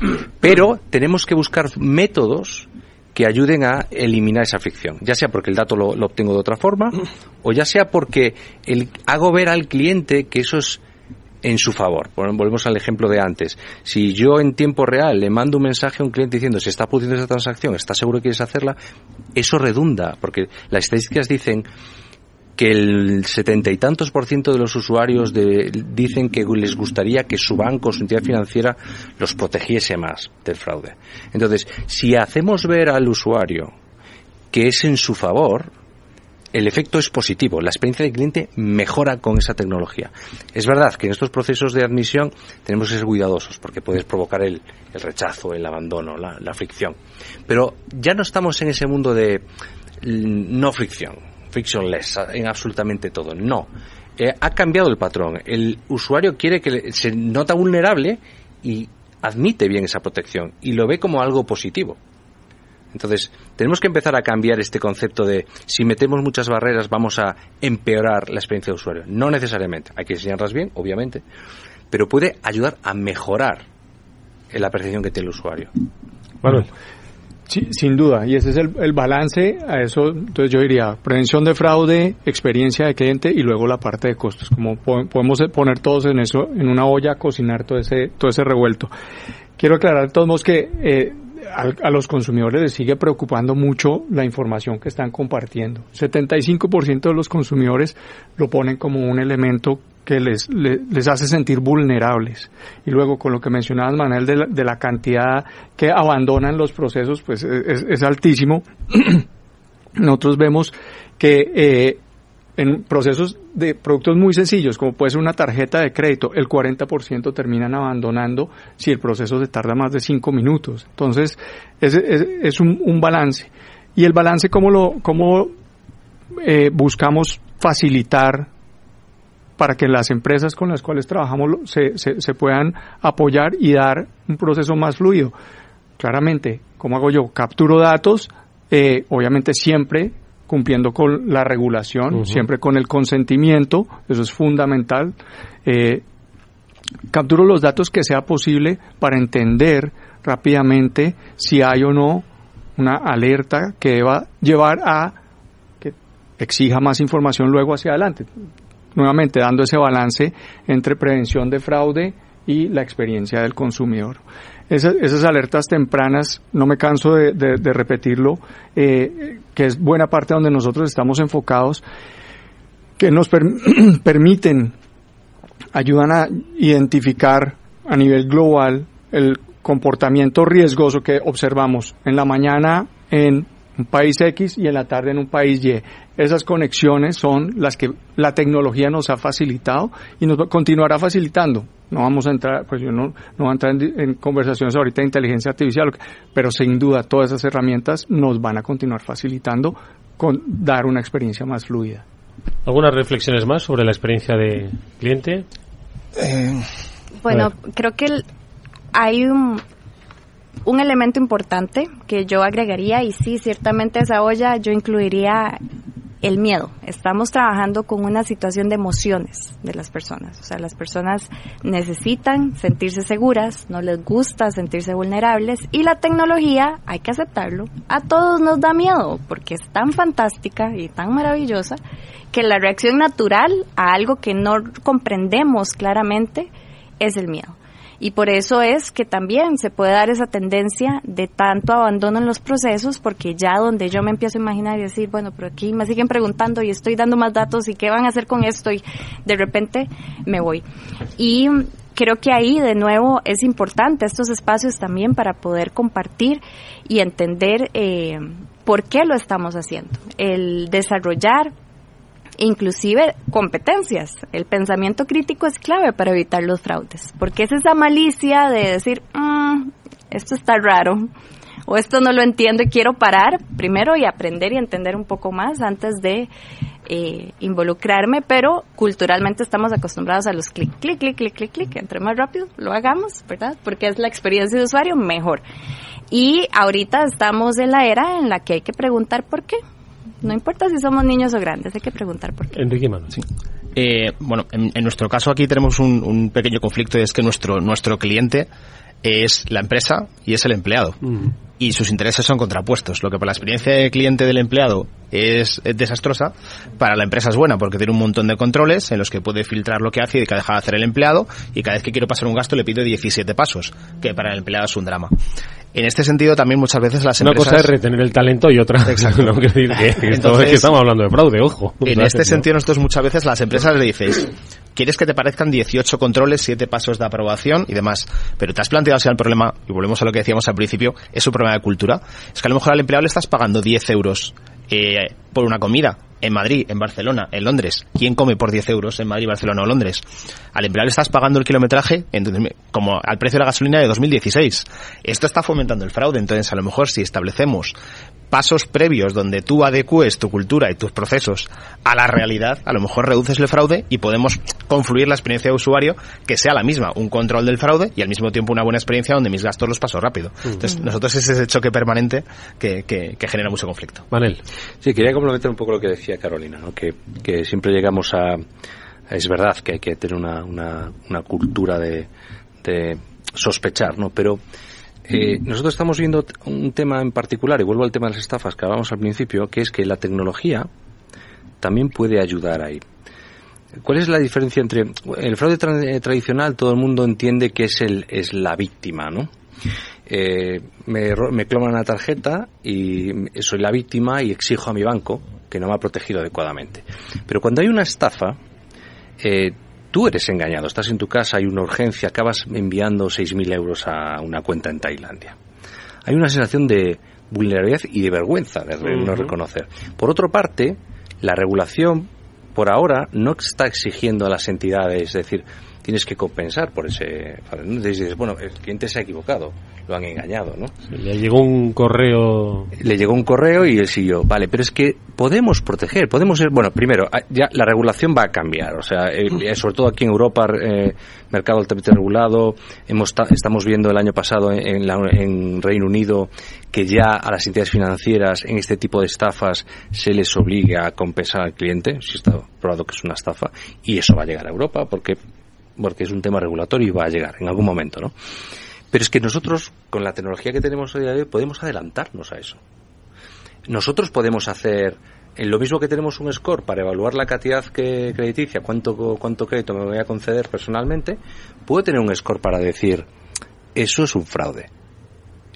Pero tenemos que buscar métodos que ayuden a eliminar esa fricción, ya sea porque el dato lo, lo obtengo de otra forma o ya sea porque el, hago ver al cliente que eso es en su favor. Volvemos al ejemplo de antes. Si yo en tiempo real le mando un mensaje a un cliente diciendo se está produciendo esta transacción, ¿estás seguro que quieres hacerla? Eso redunda, porque las estadísticas dicen que el setenta y tantos por ciento de los usuarios dicen que les gustaría que su banco su entidad financiera los protegiese más del fraude. Entonces, si hacemos ver al usuario que es en su favor, el efecto es positivo, la experiencia del cliente mejora con esa tecnología. Es verdad que en estos procesos de admisión tenemos que ser cuidadosos porque puedes provocar el, rechazo, el abandono, la, fricción. Pero ya no estamos en ese mundo de no fricción, frictionless en absolutamente todo. No. Eh, ha cambiado el patrón. El usuario quiere que se nota vulnerable y admite bien esa protección y lo ve como algo positivo. Entonces, tenemos que empezar a cambiar este concepto de si metemos muchas barreras vamos a empeorar la experiencia de usuario. No necesariamente. Hay que enseñarlas bien, obviamente, pero puede ayudar a mejorar la percepción que tiene el usuario. Manuel. sin duda, y ese es el, el, balance a eso, entonces yo diría prevención de fraude, experiencia de cliente y luego la parte de costos, como podemos poner todos en eso, en una olla, cocinar todo ese, todo ese revuelto. Quiero aclarar de todos modos que eh, a, los consumidores les sigue preocupando mucho la información que están compartiendo. 75% de los consumidores lo ponen como un elemento que les, les, hace sentir vulnerables. Y luego con lo que mencionabas, Manuel, de la, cantidad que abandonan los procesos, pues es, es altísimo. Nosotros vemos que eh, en procesos de productos muy sencillos, como puede ser una tarjeta de crédito, el 40% terminan abandonando si el proceso se tarda más de 5 minutos. Entonces, es, es, un, un, balance. Y el balance, ¿cómo, lo, cómo eh, buscamos facilitar para que las empresas con las cuales trabajamos se, se, se puedan apoyar y dar un proceso más fluido? Claramente, ¿cómo hago yo? Capturo datos, eh, obviamente siempre cumpliendo con la regulación, siempre con el consentimiento, eso es fundamental. Eh, capturo los datos que sea posible para entender rápidamente si hay o no una alerta que va a llevar a que exija más información luego hacia adelante. Nuevamente, dando ese balance entre prevención de fraude y la experiencia del consumidor esas, alertas tempranas, no me canso de, repetirlo, eh, que es buena parte donde nosotros estamos enfocados, que nos permiten, ayudan a identificar a nivel global el comportamiento riesgoso que observamos en la mañana en un país X y en la tarde en un país Y. Esas conexiones son las que la tecnología nos ha facilitado y nos continuará facilitando. No vamos a entrar, pues yo no, no voy a entrar en, conversaciones ahorita de inteligencia artificial, pero sin duda todas esas herramientas nos van a continuar facilitando con dar una experiencia más fluida. ¿Algunas reflexiones más sobre la experiencia de cliente? Eh, bueno, creo que hay un, un elemento importante que yo agregaría, y sí, ciertamente esa olla yo incluiría el miedo. Estamos trabajando con una situación de emociones de las personas. O sea, las personas necesitan sentirse seguras, no les gusta sentirse vulnerables y la tecnología, hay que aceptarlo, a todos nos da miedo porque es tan fantástica y tan maravillosa que la reacción natural a algo que no comprendemos claramente es el miedo. Y por eso es que también se puede dar esa tendencia de tanto abandono en los procesos, porque ya donde yo me empiezo a imaginar y decir, bueno, pero aquí me siguen preguntando y estoy dando más datos y qué van a hacer con esto y de repente me voy. Y creo que ahí de nuevo es importante estos espacios también para poder compartir y entender eh, por qué lo estamos haciendo. El desarrollar inclusive competencias. El pensamiento crítico es clave para evitar los fraudes, porque es esa malicia de decir, mm, esto está raro, o esto no lo entiendo y quiero parar primero y aprender y entender un poco más antes de eh, involucrarme, pero culturalmente estamos acostumbrados a los clic, clic, clic, clic, clic, clic, entre más rápido lo hagamos, ¿verdad? Porque es la experiencia de usuario mejor. Y ahorita estamos en la era en la que hay que preguntar por qué. No importa si somos niños o grandes, hay que preguntar por qué. Enrique Mano, sí. Eh, bueno, en, nuestro caso aquí tenemos un, pequeño conflicto y es que nuestro, nuestro cliente es la empresa y es el empleado. Mm. Y sus intereses son contrapuestos. Lo que para la experiencia de cliente del empleado es, desastrosa, para la empresa es buena porque tiene un montón de controles en los que puede filtrar lo que hace y que deja de hacer el empleado y cada vez que quiero pasar un gasto le pido 17 pasos, que para el empleado es un drama. En este sentido, también muchas veces las empresas... Una cosa es retener el talento y otra... Exacto. no decir que, estamos hablando de fraude, ojo. En este sentido, nosotros muchas veces las empresas le dices, quieres que te parezcan 18 controles, 7 pasos de aprobación y demás, pero te has planteado si el problema, y volvemos a lo que decíamos al principio, es un problema de cultura. Es que a lo mejor al empleado le estás pagando 10 euros eh, por una comida en Madrid, en Barcelona, en Londres. ¿Quién come por 10 euros en Madrid, Barcelona o Londres? Al empleado le estás pagando el kilometraje como al precio de la gasolina de 2016. Esto está fomentando el fraude. Entonces, a lo mejor si establecemos pasos previos donde tú adecues tu cultura y tus procesos a la realidad, a lo mejor reduces el fraude y podemos confluir la experiencia de usuario que sea la misma, un control del fraude y al mismo tiempo una buena experiencia donde mis gastos los paso rápido. Entonces, nosotros es ese choque permanente que, que, genera mucho conflicto. Manel. Sí, quería complementar un poco lo que decía Carolina, ¿no? que, que siempre llegamos a... Es verdad que hay que tener una, una, una cultura de, de sospechar, ¿no? Pero eh, nosotros estamos viendo un tema en particular, y vuelvo al tema de las estafas que hablábamos al principio, que es que la tecnología también puede ayudar ahí. ¿Cuál es la diferencia entre el fraude tra- tradicional? Todo el mundo entiende que es el es la víctima, ¿no? Eh, me, me clonan una tarjeta y soy la víctima y exijo a mi banco que no me ha protegido adecuadamente. Pero cuando hay una estafa, eh, tú eres engañado, estás en tu casa, hay una urgencia, acabas enviando 6.000 euros a una cuenta en Tailandia. Hay una sensación de vulnerabilidad y de vergüenza de no reconocer. Por otra parte, la regulación, por ahora, no está exigiendo a las entidades, es decir, tienes que compensar por ese... ¿no? Dices, bueno, el cliente se ha equivocado, lo han engañado, ¿no? Le llegó un correo. Le llegó un correo y él siguió. Vale, pero es que podemos proteger, podemos ser. Bueno, primero, ah, ya la regulación va a cambiar. O sea, eh, eh, sobre todo aquí en Europa, eh, mercado altamente regulado. Hemos ta- estamos viendo el año pasado en, en la- en Reino Unido que ya a las entidades financieras en este tipo de estafas se les obliga a compensar al cliente, si está probado que es una estafa, y eso va a llegar a Europa porque porque es un tema regulatorio y va a llegar en algún momento, ¿no? Pero es que nosotros, con la tecnología que tenemos hoy, hoy, podemos adelantarnos a eso. Nosotros podemos hacer en lo mismo que tenemos un score para evaluar la cantidad que crediticia, cuánto, cuánto crédito me voy a conceder personalmente, puedo tener un score para decir, eso es un fraude,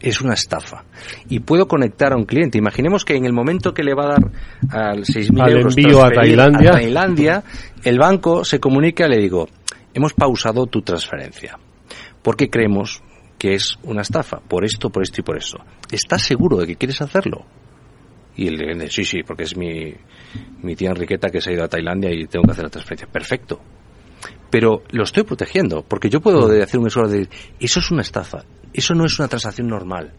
es una estafa. Y puedo conectar a un cliente. Imaginemos que en el momento que le va a dar al 6.000 Al euros envío a Tailandia. a Tailandia, el banco se comunica y le digo, hemos pausado tu transferencia. Porque creemos que es una estafa, por esto, por esto y por eso. ¿Estás seguro de que quieres hacerlo? Y el cliente, sí, sí, porque es mi, mi tía Enriqueta que se ha ido a Tailandia y tengo que hacer la transferencia. Perfecto. Pero lo estoy protegiendo, porque yo puedo de- hacer un esfuerzo de eso es una estafa, eso no es una transacción normal.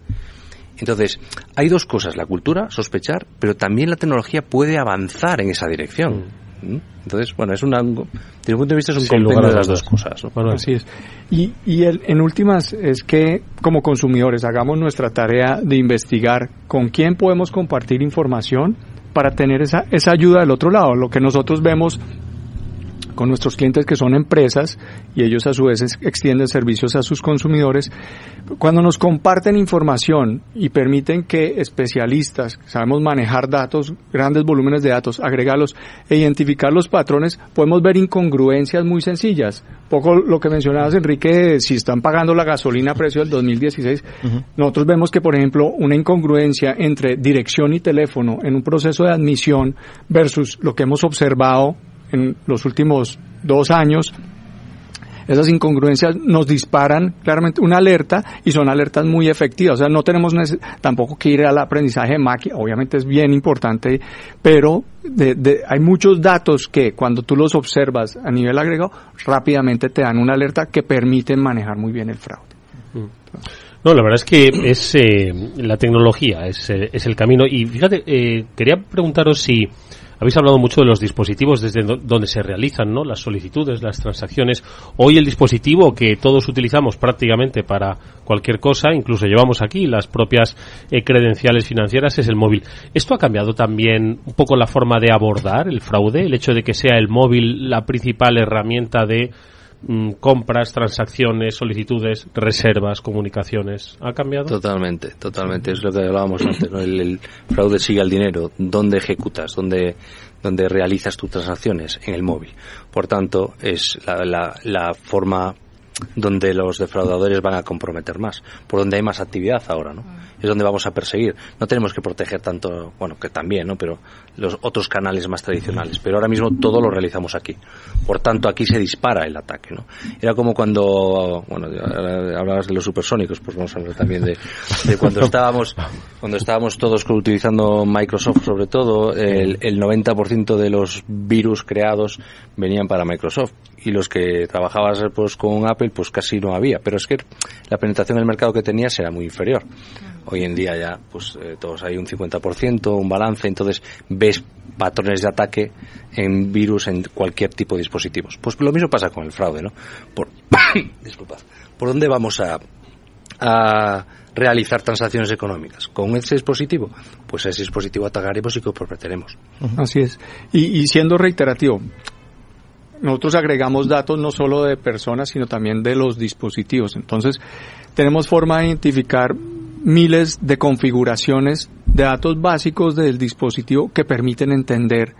Entonces, hay dos cosas, la cultura, sospechar, pero también la tecnología puede avanzar en esa dirección. ¿Mm? Entonces, bueno, es una, desde un punto de vista es un Sin lugar compendio de las dos cosas. ¿no? Así es. Y, y el- en últimas es que como consumidores hagamos nuestra tarea de investigar con quién podemos compartir información para tener esa, esa ayuda del otro lado. Lo que nosotros vemos con nuestros clientes que son empresas y ellos a su vez ex- extienden servicios a sus consumidores, cuando nos comparten información y permiten que especialistas, sabemos manejar datos, grandes volúmenes de datos, agregarlos e identificar los patrones, podemos ver incongruencias muy sencillas. Poco lo que mencionabas, Enrique, si están pagando la gasolina a precio del 2016, nosotros vemos que, por ejemplo, una incongruencia entre dirección y teléfono en un proceso de admisión versus lo que hemos observado en los últimos dos años, esas incongruencias nos disparan claramente una alerta y son alertas muy efectivas. O sea, no tenemos tampoco que ir al aprendizaje de máquina, obviamente es bien importante, pero de- de- hay muchos datos que cuando tú los observas a nivel agregado, rápidamente te dan una alerta que permiten manejar muy bien el fraude. No, la verdad es que es eh, la tecnología, es, eh, es el camino. Y fíjate, eh, quería preguntaros si habéis hablado mucho de los dispositivos desde do- donde se realizan ¿no? las solicitudes, las transacciones. Hoy el dispositivo que todos utilizamos prácticamente para cualquier cosa, incluso llevamos aquí las propias eh, credenciales financieras, es el móvil. ¿Esto ha cambiado también un poco la forma de abordar el fraude? El hecho de que sea el móvil la principal herramienta de mm, compras, transacciones, solicitudes, reservas, comunicaciones. ¿Ha cambiado? Totalmente, totalmente. Es lo que hablábamos antes. ¿no? El, el fraude sigue al dinero. ¿Dónde ejecutas? ¿Dónde, dónde realizas tus transacciones? En el móvil. Por tanto, es la, la, la forma donde los defraudadores van a comprometer más, por donde hay más actividad ahora, ¿no? Es donde vamos a perseguir. No tenemos que proteger tanto, bueno, que también, ¿no? Pero los otros canales más tradicionales. Pero ahora mismo todo lo realizamos aquí. Por tanto, aquí se dispara el ataque, ¿no? Era como cuando, bueno, hablabas de los supersónicos, pues vamos a hablar también de, de cuando estábamos, cuando estábamos todos utilizando Microsoft sobre todo, el, el 90% de los virus creados venían para Microsoft y los que trabajabas pues con Apple pues casi no había pero es que la penetración del mercado que tenías era muy inferior hoy en día ya pues eh, todos hay un 50% un balance entonces ves patrones de ataque en virus en cualquier tipo de dispositivos. Pues lo mismo pasa con el fraude no por disculpad por dónde vamos a a realizar transacciones económicas con ese dispositivo pues ese dispositivo atacaremos y comprometeremos. Así es. Y, y siendo reiterativo, nosotros agregamos datos no solo de personas, sino también de los dispositivos. Entonces, tenemos forma de identificar miles de configuraciones de datos básicos del dispositivo que permiten entender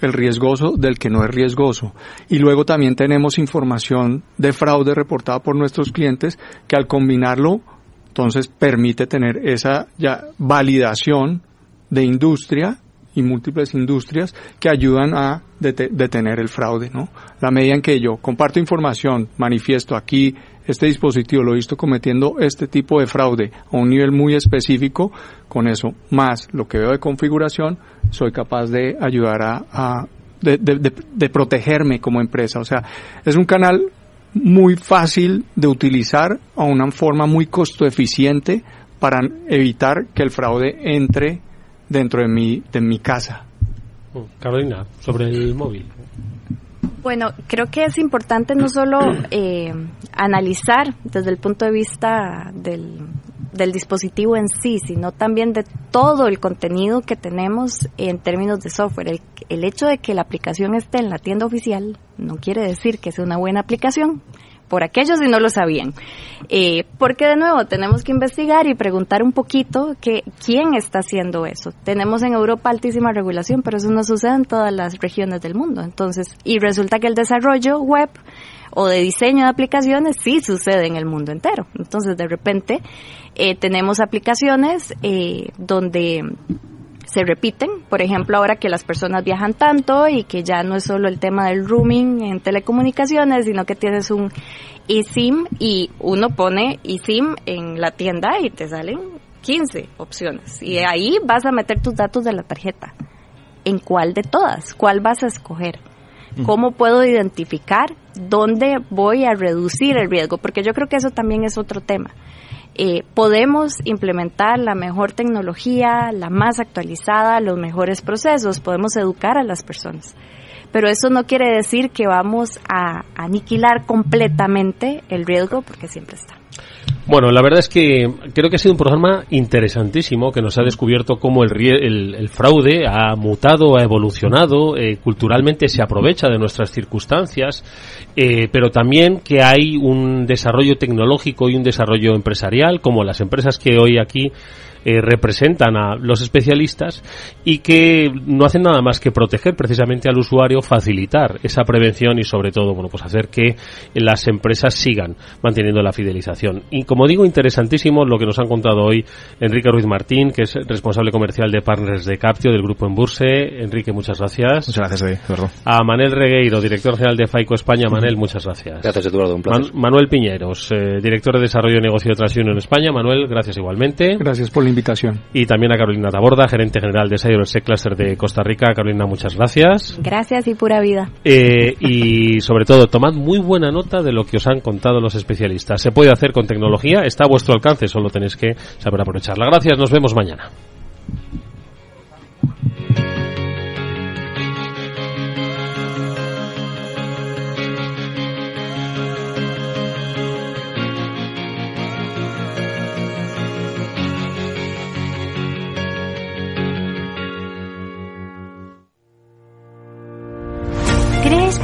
el riesgoso del que no es riesgoso. Y luego también tenemos información de fraude reportada por nuestros clientes que al combinarlo, entonces permite tener esa ya validación de industria y múltiples industrias que ayudan a detener el fraude, ¿no? La medida en que yo comparto información, manifiesto aquí este dispositivo lo he visto cometiendo este tipo de fraude a un nivel muy específico, con eso más lo que veo de configuración, soy capaz de ayudar a, de, protegerme como empresa. O sea, es un canal muy fácil de utilizar a una forma muy costo eficiente para evitar que el fraude entre dentro de mi, de mi casa. Carolina, sobre el móvil. Bueno, creo que es importante no solo eh, analizar desde el punto de vista del, del dispositivo en sí, sino también de todo el contenido que tenemos en términos de software. El, el, hecho de que la aplicación esté en la tienda oficial no quiere decir que sea una buena aplicación por aquellos si no lo sabían. Eh, porque de nuevo tenemos que investigar y preguntar un poquito que, quién está haciendo eso. Tenemos en Europa altísima regulación, pero eso no sucede en todas las regiones del mundo. Entonces, y resulta que el desarrollo web o de diseño de aplicaciones sí sucede en el mundo entero. Entonces, de repente, eh, tenemos aplicaciones eh, donde se repiten. Por ejemplo, ahora que las personas viajan tanto y que ya no es solo el tema del roaming en telecomunicaciones, sino que tienes un eSIM y uno pone eSIM en la tienda y te salen 15 opciones. Y ahí vas a meter tus datos de la tarjeta. ¿En cuál de todas? ¿Cuál vas a escoger? ¿Cómo puedo identificar dónde voy a reducir el riesgo? Porque yo creo que eso también es otro tema. Eh, podemos implementar la mejor tecnología, la más actualizada, los mejores procesos, podemos educar a las personas. Pero eso no quiere decir que vamos a aniquilar completamente el riesgo porque siempre está. Bueno, la verdad es que creo que ha sido un programa interesantísimo que nos ha descubierto cómo el, el, fraude ha mutado, ha evolucionado, eh, culturalmente se aprovecha de nuestras circunstancias, eh, pero también que hay un desarrollo tecnológico y un desarrollo empresarial, como las empresas que hoy aquí eh, representan a los especialistas y que no hacen nada más que proteger precisamente al usuario, facilitar esa prevención y sobre todo, bueno, pues hacer que las empresas sigan manteniendo la fidelización. Y como digo, interesantísimo lo que nos han contado hoy Enrique Ruiz Martín, que es responsable comercial de Partners de Captio del Grupo Emburse. Enrique, muchas gracias. Muchas gracias, Eduardo. A Manel Regueiro, director general de FAICO España. Manel, muchas gracias. Gracias, Eduardo. Un placer. Manuel Piñeros, eh, director de Desarrollo de Negocio de Transunión en España. Manuel, gracias igualmente. Gracias invitación. Y también a Carolina Taborda, gerente general de Cyber Cluster de Costa Rica. Carolina, muchas gracias. Gracias y pura vida. Eh, y sobre todo, tomad muy buena nota de lo que os han contado los especialistas. Se puede hacer con tecnología, está a vuestro alcance, solo tenéis que saber aprovecharla. Gracias, nos vemos mañana.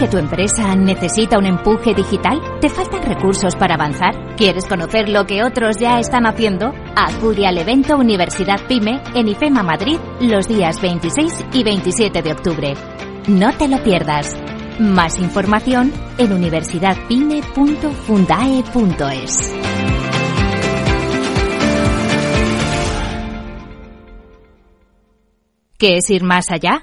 Tu empresa necesita un empuje digital? ¿Te faltan recursos para avanzar? ¿Quieres conocer lo que otros ya están haciendo? Acude al evento Universidad PyME en IFEMA Madrid los días 26 y 27 de octubre. No te lo pierdas. Más información en universidadpyme.fundae.es. ¿Qué es ir más allá?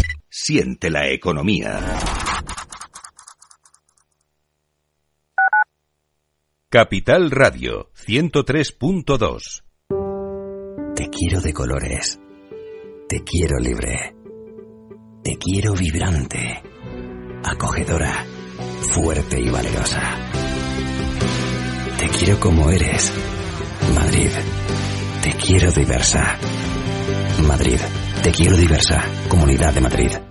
Siente la economía. Capital Radio 103.2 Te quiero de colores. Te quiero libre. Te quiero vibrante. Acogedora fuerte y valerosa. Te quiero como eres. Madrid. Te quiero diversa. Madrid. Te quiero diversa. Comunidad de Madrid.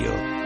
Radio.